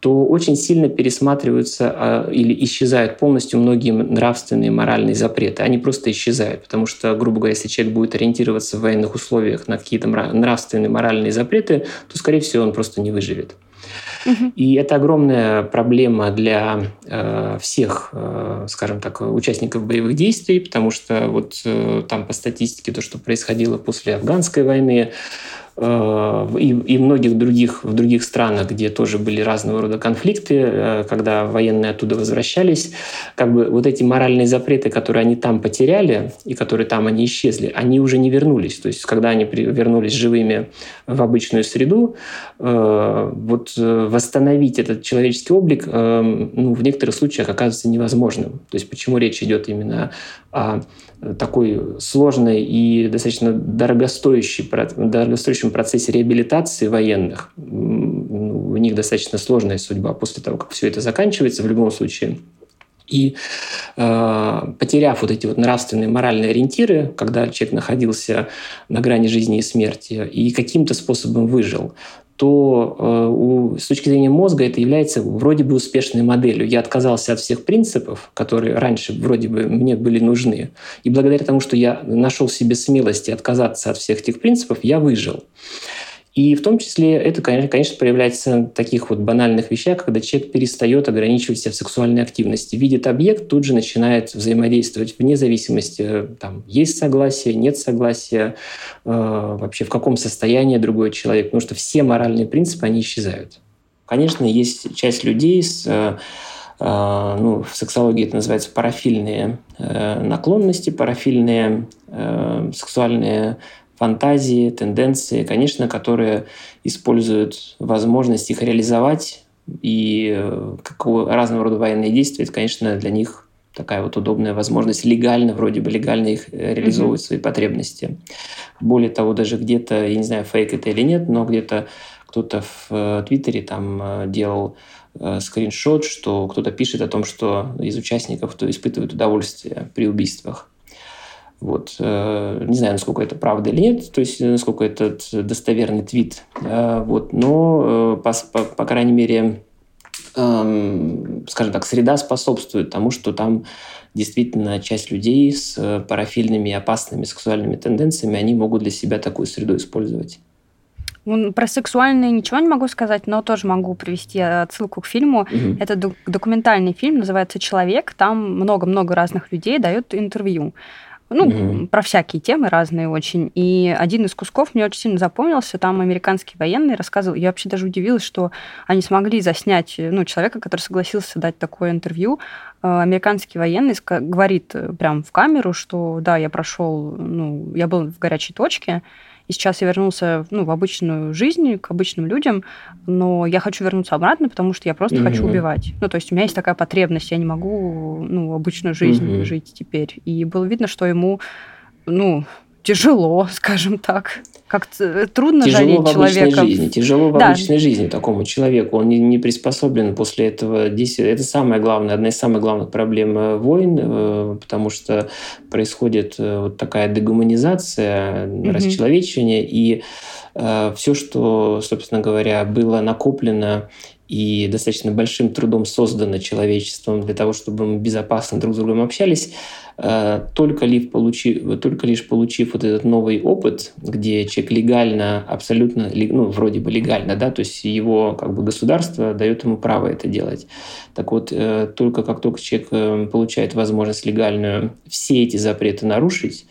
то очень сильно пересматриваются а, или исчезают полностью многие нравственные, моральные запреты. Они просто исчезают, потому что, грубо говоря, если человек будет ориентироваться в военных условиях на какие-то нравственные, моральные запреты, то, скорее всего, он просто не выживет. И это огромная проблема для э, всех, э, скажем так, участников боевых действий, потому что вот э, там по статистике то, что происходило после афганской войны, и, и многих других, в других странах, где тоже были разного рода конфликты, э, когда военные оттуда возвращались, как бы вот эти моральные запреты, которые они там потеряли и которые там они исчезли, они уже не вернулись. То есть, когда они вернулись живыми в обычную среду, э, вот восстановить этот человеческий облик ну, в некоторых случаях оказывается невозможным. То есть, почему речь идет именно о такой сложной и достаточно дорогостоящей, дорогостоящем процессе реабилитации военных. У них достаточно сложная судьба после того, как все это заканчивается в любом случае. И э, потеряв вот эти вот нравственные, моральные ориентиры, когда человек находился на грани жизни и смерти и каким-то способом выжил, то э, у, с точки зрения мозга это является вроде бы успешной моделью. Я отказался от всех принципов, которые раньше вроде бы мне были нужны. И благодаря тому, что я нашел в себе смелости отказаться от всех этих принципов, я выжил. И в том числе это, конечно, проявляется в таких вот банальных вещах, когда человек перестает ограничивать себя в сексуальной активности. Видит объект, тут же начинает взаимодействовать вне зависимости, там, есть согласие, нет согласия, э, вообще в каком состоянии другой человек, потому что все моральные принципы, они исчезают. Конечно, есть часть людей с э, э ну, в сексологии это называется парафильные э, наклонности, парафильные э, сексуальные фантазии, тенденции, конечно, которые используют возможность их реализовать. И э, какого разного рода военные действия, это, конечно, для них такая вот удобная возможность легально, вроде бы легально их э, реализовывать mm-hmm. свои потребности. Более того, даже где-то, я не знаю, фейк это или нет, но где-то кто-то в э, Твиттере там делал скриншот, что кто-то пишет о том, что из участников кто испытывает удовольствие при убийствах. Вот. Э, не знаю, насколько это правда или нет, то есть насколько этот достоверный твит. Э, вот. Но, э, по, по, по крайней мере, эм, скажем так, среда способствует тому, что там действительно часть людей с парафильными опасными сексуальными тенденциями, они могут для себя такую среду использовать. Про сексуальные ничего не могу сказать, но тоже могу привести отсылку к фильму. Угу. Это документальный фильм, называется «Человек». Там много-много разных людей дают интервью. Ну, угу. про всякие темы разные очень. И один из кусков мне очень сильно запомнился. Там американский военный рассказывал. Я вообще даже удивилась, что они смогли заснять ну, человека, который согласился дать такое интервью. Э, американский военный говорит э, прям в камеру, что да, я прошел, ну, я был в горячей точке, и сейчас я вернулся ну, в обычную жизнь, к обычным людям, но я хочу вернуться обратно, потому что я просто mm-hmm. хочу убивать. Ну, то есть у меня есть такая потребность, я не могу ну, обычную жизнь mm-hmm. жить теперь. И было видно, что ему, ну, тяжело, скажем так. Как-то э, трудно тяжело жалеть человека. Жизни, тяжело в да. обычной жизни такому человеку. Он не, не приспособлен после этого действия. Это самое главное, одна из самых главных проблем э, войн, э, потому что происходит вот такая дегуманизация, mm-hmm. расчеловечивание, и все, что, собственно говоря, было накоплено и достаточно большим трудом создано человечеством для того, чтобы мы безопасно друг с другом общались, э, только лишь получив, только лишь получив вот этот новый опыт, где человек легально, абсолютно, ну, вроде бы легально, да, то есть его как бы государство дает ему право это делать. Так вот, э, только как только человек э, получает возможность легальную все эти запреты нарушить,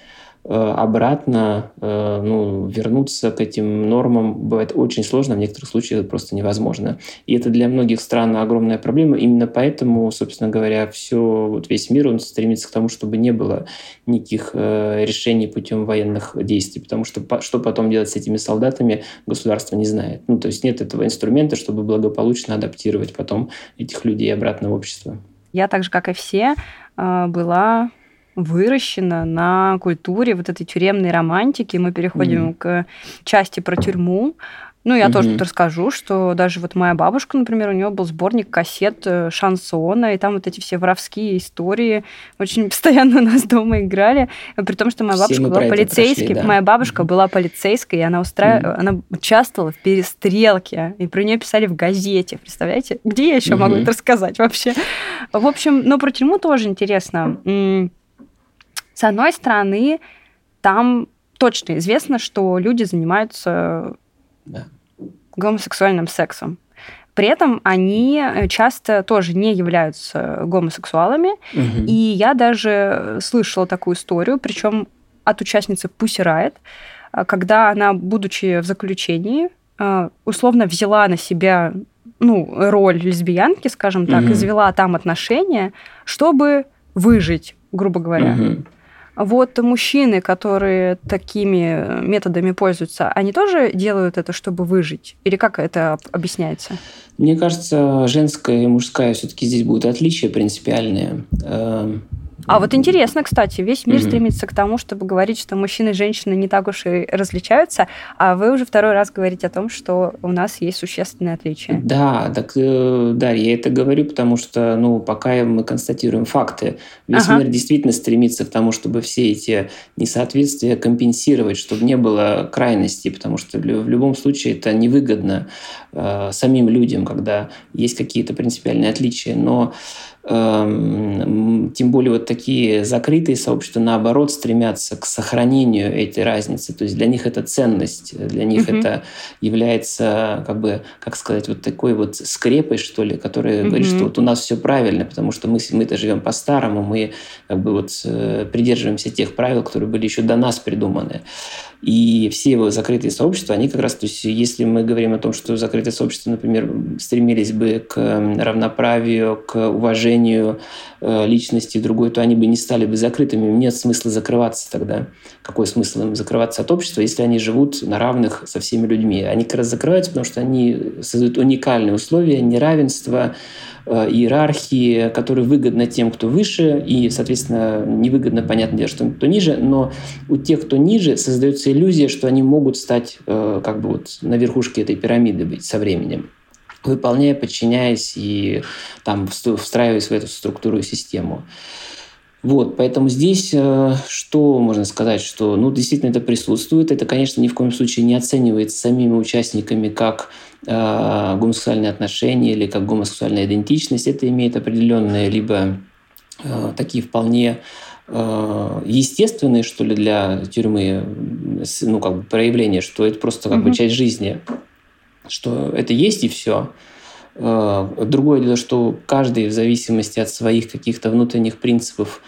обратно э, ну, вернуться к этим нормам бывает очень сложно, в некоторых случаях это просто невозможно. И это для многих стран огромная проблема. Именно поэтому, собственно говоря, все, вот весь мир он стремится к тому, чтобы не было никаких э, решений путем военных действий, потому что что потом делать с этими солдатами, государство не знает. Ну, то есть нет этого инструмента, чтобы благополучно адаптировать потом этих людей обратно в общество. Я так же, как и все, была выращена на культуре вот этой тюремной романтики. Мы переходим mm. к части про тюрьму. Ну, я mm-hmm. тоже тут расскажу, что даже вот моя бабушка, например, у нее был сборник кассет э, шансона, и там вот эти все воровские истории очень постоянно у нас дома играли. При том, что моя бабушка была полицейской. Прошли, да. Моя бабушка mm-hmm. была полицейской, и она, устра... mm-hmm. она участвовала в перестрелке, и про нее писали в газете. Представляете? Где я еще mm-hmm. могу это рассказать вообще? В общем, ну, про тюрьму тоже интересно. С одной стороны, там точно известно, что люди занимаются да. гомосексуальным сексом. При этом они э, часто тоже не являются гомосексуалами. Угу. И я даже слышала такую историю, причем от участницы Pussy Riot, э, когда она, будучи в заключении, э, условно взяла на себя ну, роль лесбиянки, скажем так, угу. и завела там отношения, чтобы выжить, грубо говоря. Угу. Вот мужчины, которые такими методами пользуются, они тоже делают это, чтобы выжить? Или как это объясняется? Мне кажется, женская и мужская все-таки здесь будут отличия принципиальные. А вот интересно, кстати, весь мир угу. стремится к тому, чтобы говорить, что мужчины и женщины не так уж и различаются, а вы уже второй раз говорите о том, что у нас есть существенные отличия. Да, так, э, да, я это говорю, потому что, ну, пока мы констатируем факты, весь ага. мир действительно стремится к тому, чтобы все эти несоответствия компенсировать, чтобы не было крайностей, потому что в любом случае это невыгодно э, самим людям, когда есть какие-то принципиальные отличия, но тем более вот такие закрытые сообщества, наоборот, стремятся к сохранению этой разницы. То есть для них это ценность, для них mm-hmm. это является, как бы, как сказать, вот такой вот скрепой, что ли, которая mm-hmm. говорит, что вот у нас все правильно, потому что мы, мы-то живем по-старому, мы как бы вот э, придерживаемся тех правил, которые были еще до нас придуманы. И все его закрытые сообщества, они как раз, то есть если мы говорим о том, что закрытые сообщества, например, стремились бы к равноправию, к уважению э, личности другой, то они бы не стали бы закрытыми. Нет смысла закрываться тогда. Какой смысл им закрываться от общества, если они живут на равных со всеми людьми? Они как раз закрываются, потому что они создают уникальные условия неравенства, Э, иерархии, которые выгодны тем, кто выше, и, соответственно, невыгодно, понятное дело, что кто ниже, но у тех, кто ниже, создается иллюзия, что они могут стать э, как бы вот на верхушке этой пирамиды быть со временем выполняя, подчиняясь и там встраиваясь в эту структуру и систему. Вот, поэтому здесь э, что можно сказать, что ну, действительно это присутствует. Это, конечно, ни в коем случае не оценивается самими участниками как э, гомосексуальные отношения или как гомосексуальная идентичность. Это имеет определенные либо э, такие вполне э, естественные, что ли, для тюрьмы ну, как бы проявления, что это просто как mm-hmm. бы часть жизни, что это есть и все. Э, другое дело, что каждый в зависимости от своих каких-то внутренних принципов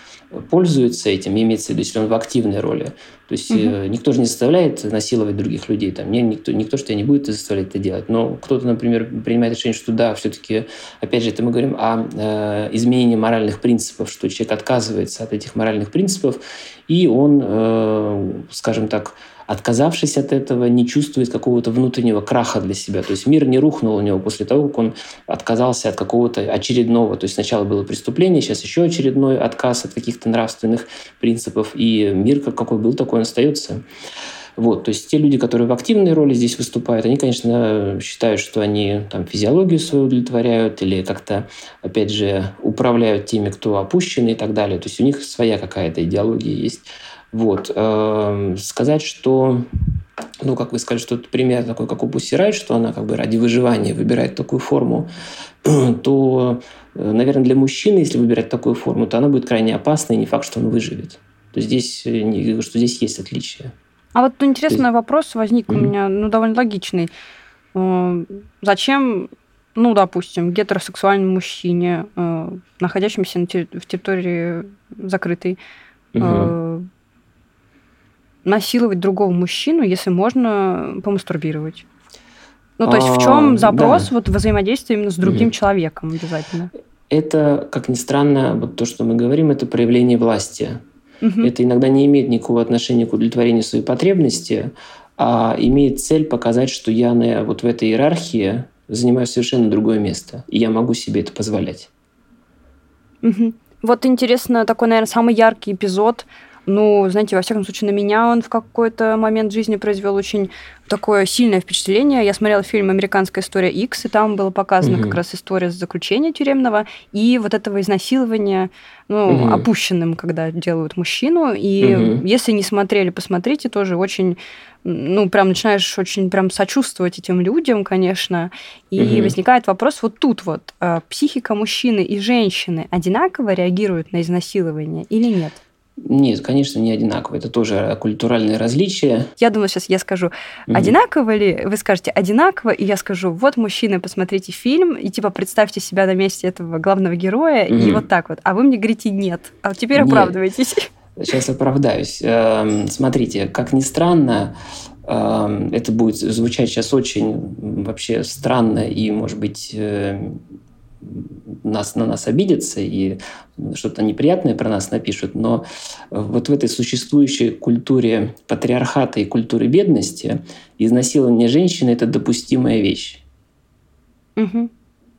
пользуется этим, имеется в виду, если он в активной роли. То есть угу. никто же не заставляет насиловать других людей. Там, не, никто, никто что тебя не будет заставлять это делать. Но кто-то, например, принимает решение, что да, все-таки, опять же, это мы говорим о э, изменении моральных принципов, что человек отказывается от этих моральных принципов, и он, э, скажем так, отказавшись от этого, не чувствует какого-то внутреннего краха для себя. То есть мир не рухнул у него после того, как он отказался от какого-то очередного. То есть сначала было преступление, сейчас еще очередной отказ от каких-то нравственных принципов. И мир как какой был, такой он остается. Вот, то есть те люди, которые в активной роли здесь выступают, они, конечно, считают, что они там физиологию свою удовлетворяют или как-то, опять же, управляют теми, кто опущены и так далее. То есть у них своя какая-то идеология есть. Вот. Эм, сказать, что ну, как вы сказали, что это пример такой, как у Пусси Райт, что она как бы ради выживания выбирает такую форму, то, э, наверное, для мужчины, если выбирать такую форму, то она будет крайне опасна, и не факт, что он выживет. То здесь, э, что здесь есть отличие. А вот интересный есть... вопрос возник mm-hmm. у меня, ну, довольно логичный. Э, зачем, ну, допустим, гетеросексуальному мужчине, находящемуся в территории закрытой, mm-hmm насиловать другого мужчину, если можно помастурбировать? Ну, то есть в а, чем запрос да. вот взаимодействия именно с другим угу. человеком обязательно? Это, как ни странно, вот то, что мы говорим, это проявление власти. Угу. Это иногда не имеет никакого отношения к удовлетворению своей потребности, а имеет цель показать, что я на, вот в этой иерархии занимаю совершенно другое место, и я могу себе это позволять. Угу. Вот интересно, такой, наверное, самый яркий эпизод ну, знаете, во всяком случае, на меня он в какой-то момент жизни произвел очень такое сильное впечатление. Я смотрела фильм «Американская история X», и там была показана угу. как раз история заключения тюремного и вот этого изнасилования, ну, угу. опущенным, когда делают мужчину. И угу. если не смотрели, посмотрите, тоже очень ну, прям начинаешь очень прям сочувствовать этим людям, конечно. И угу. возникает вопрос вот тут вот. Э, психика мужчины и женщины одинаково реагирует на изнасилование или нет? Нет, конечно, не одинаково. Это тоже культуральные различия. Я думаю, сейчас я скажу, mm-hmm. одинаково ли? Вы скажете одинаково, и я скажу, вот мужчины, посмотрите фильм, и типа представьте себя на месте этого главного героя, mm-hmm. и вот так вот. А вы мне говорите нет. А теперь нет. оправдывайтесь. Сейчас оправдаюсь. Эм, смотрите, как ни странно, эм, это будет звучать сейчас очень вообще странно и, может быть, э, нас, на нас обидятся и что-то неприятное про нас напишут, но вот в этой существующей культуре патриархата и культуры бедности изнасилование женщины – это допустимая вещь. Угу.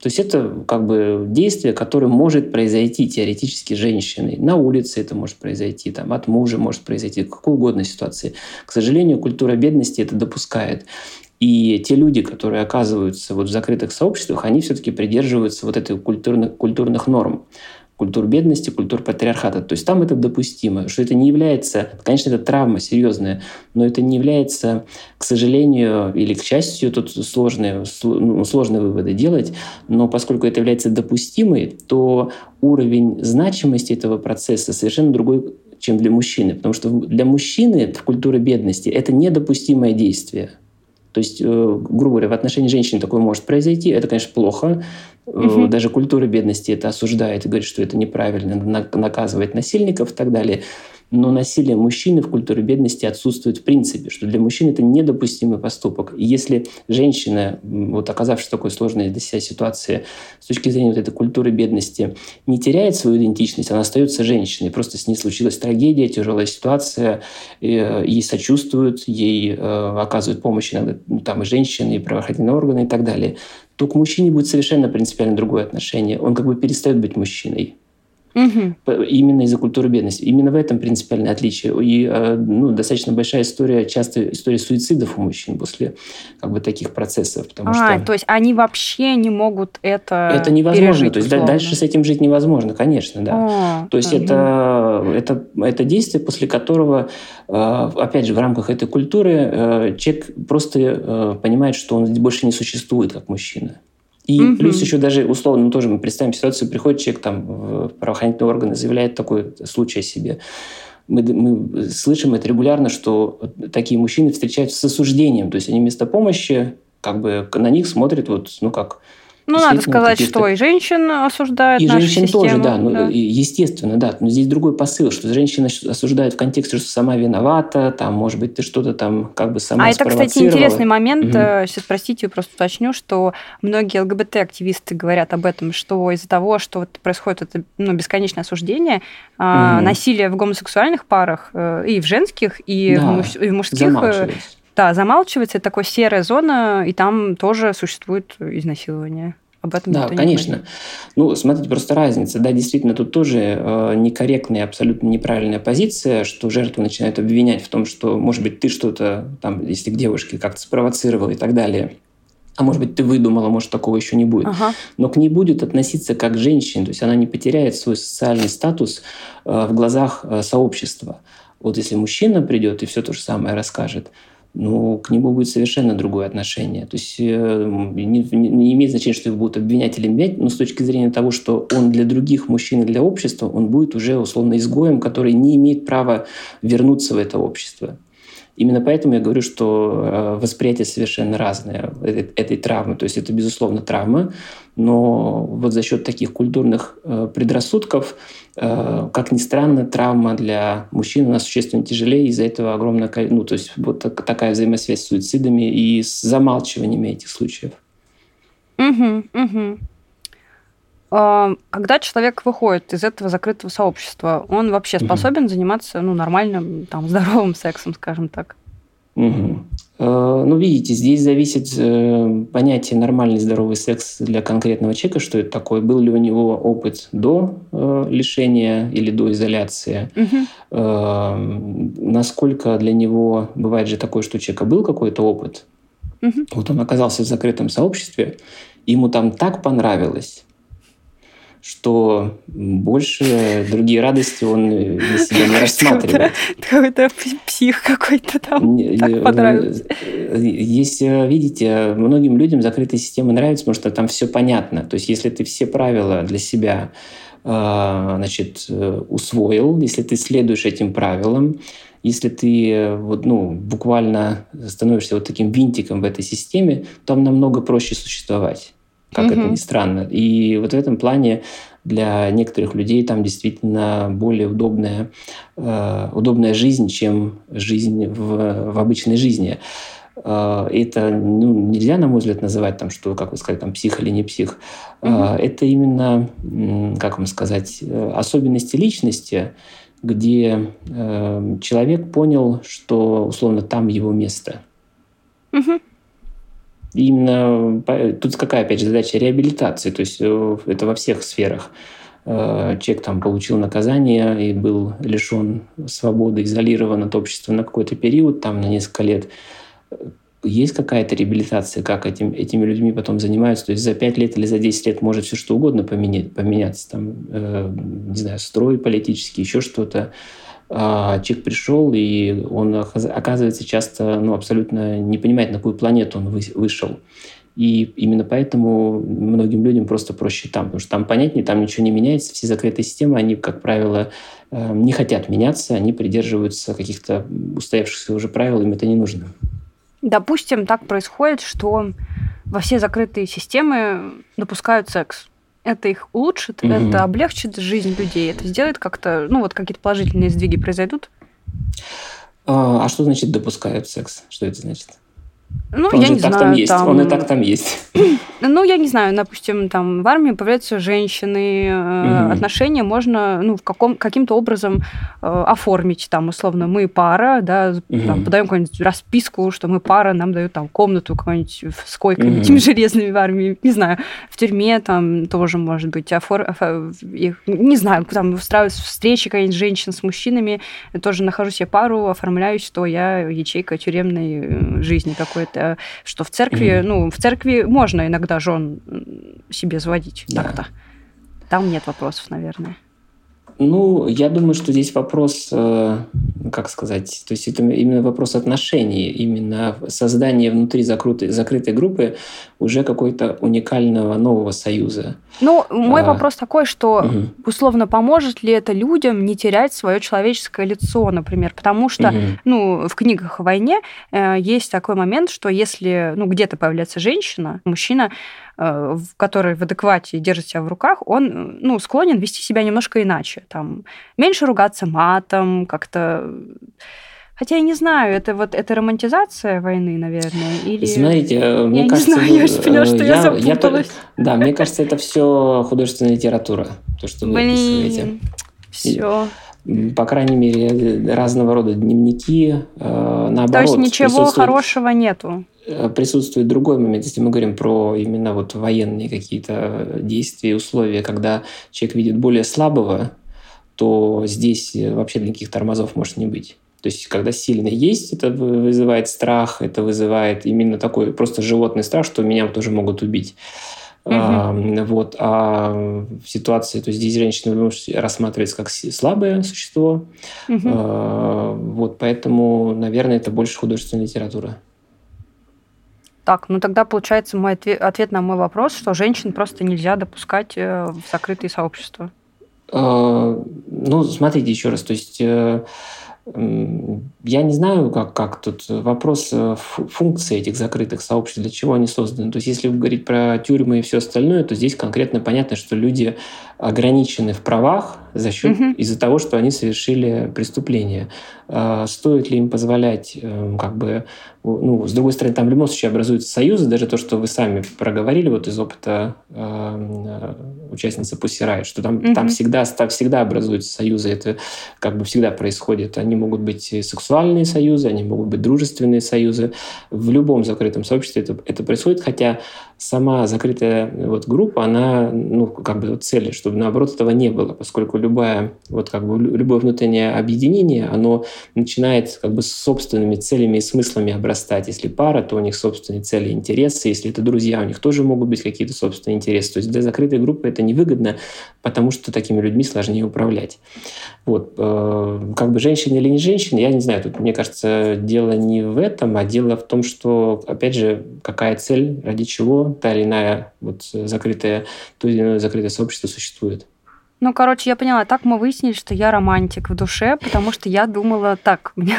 То есть это как бы действие, которое может произойти теоретически женщиной. На улице это может произойти, там, от мужа может произойти, в какой угодно ситуации. К сожалению, культура бедности это допускает. И те люди, которые оказываются вот в закрытых сообществах, они все-таки придерживаются вот этой культурных, культурных норм культур бедности, культур патриархата. То есть там это допустимо, что это не является, конечно, это травма серьезная, но это не является, к сожалению или к счастью, тут сложные, ну, сложные выводы делать, но поскольку это является допустимой, то уровень значимости этого процесса совершенно другой, чем для мужчины. Потому что для мужчины в культуре бедности это недопустимое действие. То есть, э, грубо говоря, в отношении женщин такое может произойти. Это, конечно, плохо. Угу. Даже культура бедности это осуждает и говорит, что это неправильно, надо наказывать насильников и так далее но насилие мужчины в культуре бедности отсутствует в принципе, что для мужчин это недопустимый поступок. И если женщина, вот оказавшись в такой сложной для себя ситуации, с точки зрения вот этой культуры бедности, не теряет свою идентичность, она остается женщиной. Просто с ней случилась трагедия, тяжелая ситуация, э, ей сочувствуют, ей э, оказывают помощь иногда ну, там и женщины, и правоохранительные органы и так далее, то к мужчине будет совершенно принципиально другое отношение. Он как бы перестает быть мужчиной. Угу. Именно из-за культуры бедности. Именно в этом принципиальное отличие. И э, ну, достаточно большая история, часто история суицидов у мужчин после как бы, таких процессов. Потому а, что... то есть они вообще не могут это Это невозможно. Пережить, то есть условно. дальше с этим жить невозможно, конечно, да. А, то есть угу. это, это, это действие, после которого, э, опять же, в рамках этой культуры э, человек просто понимает, что он больше не существует как мужчина. И угу. плюс еще даже условно, ну, тоже мы представим ситуацию, приходит человек там в правоохранительные органы, заявляет такой случай о себе. Мы, мы слышим это регулярно, что такие мужчины встречаются с осуждением, то есть они вместо помощи как бы на них смотрят вот, ну как, Ну, надо сказать, что и женщин осуждают И женщин систему. тоже, да, ну, да. естественно, да. Но здесь другой посыл, что женщина осуждают в контексте, что сама виновата, там, может быть, ты что-то там как бы сама А это, кстати, интересный момент. Э, Сейчас, простите, просто уточню, что многие ЛГБТ-активисты говорят об этом, что из-за того, что вот происходит это ну, бесконечное осуждение, Мгм. насилие в гомосексуальных парах э, и в женских, и, в, Да, муж- и в мужских, э. Да, замалчивается. Это такая серая зона, и там тоже существует изнасилование. Об этом Да, не конечно. говорит. Ну, смотрите, просто разница. Да, действительно, тут тоже э, некорректная, абсолютно неправильная позиция, что жертву начинают обвинять в том, что, может быть, ты что-то, там, если к девушке как-то спровоцировал и так далее. А может быть, ты выдумала, может, такого еще не будет. Ага. но к ней будет относиться как к женщине, то есть она не потеряет свой социальный статус э, в глазах э, сообщества. Вот если мужчина придет и все то же самое расскажет, ну, к нему будет совершенно другое отношение. То есть э, не, не- имеет значения, что его будут обвинять или обвинять, но с точки зрения того, что он для других мужчин и для общества, он будет уже условно изгоем, который не имеет права вернуться в это общество. Именно поэтому я говорю, что э, восприятие совершенно разное этой, травмы. То есть это, безусловно, травма, но вот за счет таких культурных э, предрассудков, э, как ни странно, травма для мужчин у нас существенно тяжелее, из-за этого огромное, ну, то есть вот так- такая взаимосвязь с суицидами и с замалчиваниями этих случаев. Мгм, мгм. Когда человек выходит из этого закрытого сообщества, он вообще способен заниматься ну, нормальным, там, здоровым сексом, скажем так? Э, Ну, видите, здесь зависит э, понятие нормальный здоровый секс для конкретного человека, что это такое, был ли у него опыт до э, лишения или до изоляции. Э, насколько для него бывает же такое, что у человека был какой-то опыт, Мгм. вот он оказался в закрытом сообществе, ему там так понравилось, что больше другие радости он для себя не рассматривает. Какой-то псих какой-то там. Так э, понравилось. э, видите, многим людям закрытая система нравится, потому что там все понятно. То есть, если ты все правила для себя э, значит, усвоил, если ты следуешь этим правилам, если ты вот, ну, буквально становишься вот таким винтиком в этой системе, там намного проще существовать, как это Мгм. ни странно. И вот в этом плане для некоторых людей там действительно более удобная, э, удобная жизнь, чем жизнь в, в обычной жизни. Э, Это ну, нельзя, на мой взгляд, называть, там, что, как вы сказали, там, псих или не псих. Э, Мгм. Это именно, как вам сказать, э, особенности личности, где э, человек понял, что, условно, там его место. Мгм. Именно тут какая, опять же, задача реабилитации, то есть э, это во всех сферах. Э, Человек там получил наказание и был лишен свободы, изолирован от общества на какой-то период, там на несколько лет. Э, Есть какая-то реабилитация, как этим, этими людьми потом занимаются? То есть за 5 лет или за 10 лет может все что угодно поменять, поменяться. Там, э, не знаю, строй политический, еще что-то. А человек пришел, и он, оказ- оказывается, часто ну, абсолютно не понимает, на какую планету он вы- вышел. И именно поэтому многим людям просто проще там, потому что там понятнее, там ничего не меняется, все закрытые системы, они, как правило, э, не хотят меняться, они придерживаются каких-то устоявшихся уже правил, им это не нужно. Допустим, так происходит, что во все закрытые системы допускают секс. Это их улучшит, Мгм. это облегчит жизнь людей, это сделает как-то, ну вот какие-то положительные сдвиги произойдут. А а что значит допускают секс? Что это значит? Ну, он я же не так знаю, там есть, он и так там есть. Ну, я не знаю, допустим, там в армии появляются женщины, э, Мгм. отношения можно, ну, в каком, каким-то образом э, оформить, там, условно, мы пара, да, Мгм. там, подаем какую-нибудь расписку, что мы пара, нам дают там комнату какую-нибудь с койками, Мгм. этими железными в армии, не знаю, в тюрьме там тоже может быть, офор... офо- их, не знаю, там устраиваются встречи какие-нибудь женщин с мужчинами, я тоже нахожу себе пару, оформляюсь, что я ячейка тюремной э, жизни какой-то, что в церкви, Мгм. ну, в церкви можно иногда жен себе заводить Да. так-то. Там нет вопросов, наверное. Ну, я думаю, что здесь вопрос, э, как сказать, то есть это именно вопрос отношений, именно создание внутри закрытой, закрытой группы уже какой-то уникального нового союза. Ну, мой А, вопрос такой, что Мгм. условно поможет ли это людям не терять свое человеческое лицо, например, потому что Мгм. ну, в книгах о войне э, есть такой момент, что если ну, где-то появляется женщина, мужчина э, который в адеквате держит себя в руках, он ну, склонен вести себя немножко иначе. Там, меньше ругаться матом, как-то Хотя я не знаю, это вот это романтизация войны, наверное, или... Знаете, э, мне я кажется... не знаю, я очень поняла, что я, я запуталась. Я, да, мне кажется, это все художественная литература, то, что вы Блин, описываете. все. По крайней мере, разного рода дневники, э, наоборот. То есть ничего хорошего нету? Э, присутствует другой момент, если мы говорим про именно вот военные какие-то действия, условия, когда человек видит более слабого, то здесь вообще никаких тормозов может не быть. То есть, когда сильно есть, это вызывает страх, это вызывает именно такой просто животный страх, что меня тоже могут убить. Угу. А, вот. а в ситуации, то есть здесь женщина рассматривается как слабое существо. Угу. А, вот, поэтому, наверное, это больше художественная литература. Так, ну тогда получается мой ответ, ответ на мой вопрос, что женщин просто нельзя допускать э, в закрытые сообщества. А, ну, смотрите еще раз, то есть э, я не знаю, как, как тут вопрос э, функции этих закрытых сообществ, для чего они созданы. То есть, если говорить про тюрьмы и все остальное, то здесь конкретно понятно, что люди ограничены в правах за счет угу. из-за того, что они совершили преступление. А стоит ли им позволять, эм, как бы, ну, с другой стороны, там в любом случае образуются союзы, даже то, что вы сами проговорили вот из опыта эм, э, участницы Пусирай, что там, угу. там, всегда, там всегда образуются союзы, это как бы всегда происходит. Они могут быть сексуальные союзы, они могут быть дружественные союзы. В любом закрытом сообществе это, это происходит, хотя сама закрытая вот группа, она, ну, как бы цели, чтобы наоборот этого не было, поскольку любая, вот как бы любое внутреннее объединение, оно начинает как бы с собственными целями и смыслами обрастать. Если пара, то у них собственные цели и интересы. Если это друзья, у них тоже могут быть какие-то собственные интересы. То есть для закрытой группы это невыгодно, потому что такими людьми сложнее управлять. Вот. Э, как бы женщина или не женщина, я не знаю, тут, мне кажется, дело не в этом, а дело в том, что, опять же, какая цель, ради чего та или иная вот закрытая, то или иное закрытое сообщество существует. Ну, короче, я поняла, так мы выяснили, что я романтик в душе, потому что я думала так. Мне...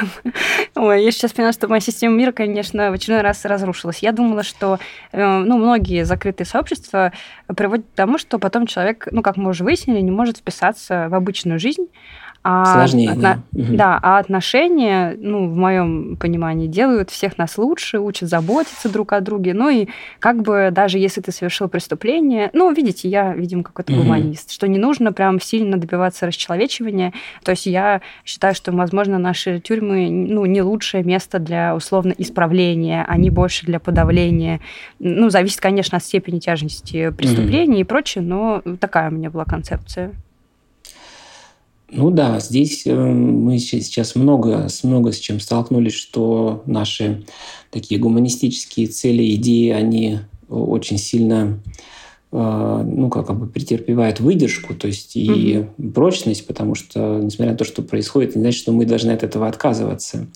Ой, я сейчас поняла, что моя система мира, конечно, в очередной раз разрушилась. Я думала, что э, ну, многие закрытые сообщества приводят к тому, что потом человек, ну, как мы уже выяснили, не может вписаться в обычную жизнь, а Сложнее, отно... да. да. А отношения, ну, в моем понимании, делают всех нас лучше, учат заботиться друг о друге. Ну и как бы даже если ты совершил преступление, ну, видите, я, видимо, какой-то гуманист, угу. что не нужно прям сильно добиваться расчеловечивания. То есть я считаю, что, возможно, наши тюрьмы, ну, не лучшее место для, условно, исправления, они больше для подавления. Ну, зависит, конечно, от степени тяжести преступления угу. и прочее, но такая у меня была концепция. Ну да, здесь э, мы сейчас много, много с чем столкнулись, что наши такие гуманистические цели, идеи, они очень сильно э, ну, как бы претерпевают выдержку, то есть и угу. прочность, потому что, несмотря на то, что происходит, не значит, что мы должны от этого отказываться.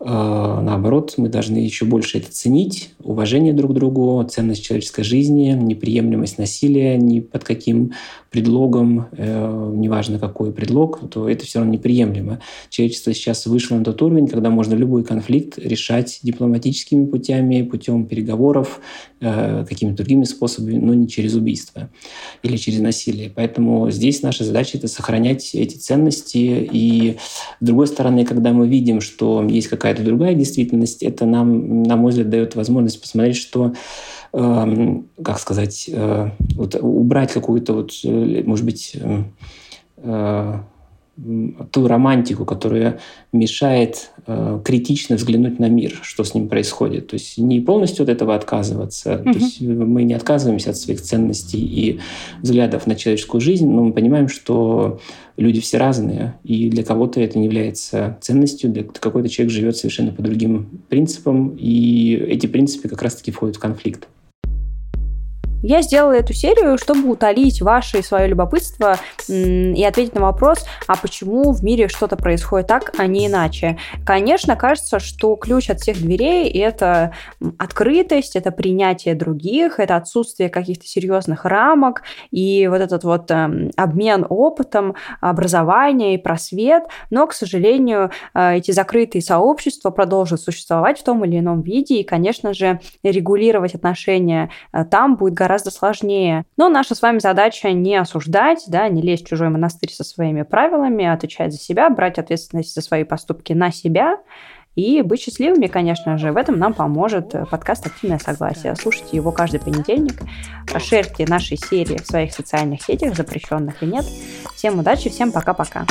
Э, наоборот, мы должны еще больше это ценить, уважение друг к другу, ценность человеческой жизни, неприемлемость насилия ни под каким предлогом, э, неважно какой предлог, то это все равно неприемлемо. Человечество сейчас вышло на тот уровень, когда можно любой конфликт решать дипломатическими путями, путем переговоров, э, какими-то другими способами, но не через убийство или через насилие. Поэтому здесь наша задача — это сохранять эти ценности. И с другой стороны, когда мы видим, что есть какая-то другая действительность, это нам, на мой взгляд, дает возможность посмотреть, что Эм, как сказать, э, вот убрать какую-то вот, э, может быть, эм, э, ту романтику, которая мешает э, критично взглянуть на мир, что с ним происходит. То есть не полностью от этого отказываться. Mm-hmm. То есть мы не отказываемся от своих ценностей и взглядов на человеческую жизнь, но мы понимаем, что люди все разные, и для кого-то это не является ценностью, для какой-то человек живет совершенно по другим принципам, и эти принципы как раз-таки входят в конфликт. Я сделала эту серию, чтобы утолить ваше и свое любопытство и ответить на вопрос, а почему в мире что-то происходит так, а не иначе. Конечно, кажется, что ключ от всех дверей — это открытость, это принятие других, это отсутствие каких-то серьезных рамок и вот этот вот эм, обмен опытом, образование и просвет. Но, к сожалению, э, эти закрытые сообщества продолжат существовать в том или ином виде, и, конечно же, регулировать отношения э, там будет гораздо гораздо сложнее. Но наша с вами задача не осуждать, да, не лезть в чужой монастырь со своими правилами, а отвечать за себя, брать ответственность за свои поступки на себя и быть счастливыми, конечно же. В этом нам поможет подкаст «Активное согласие». Слушайте его каждый понедельник. Шерьте наши серии в своих социальных сетях, запрещенных и нет. Всем удачи, всем пока-пока.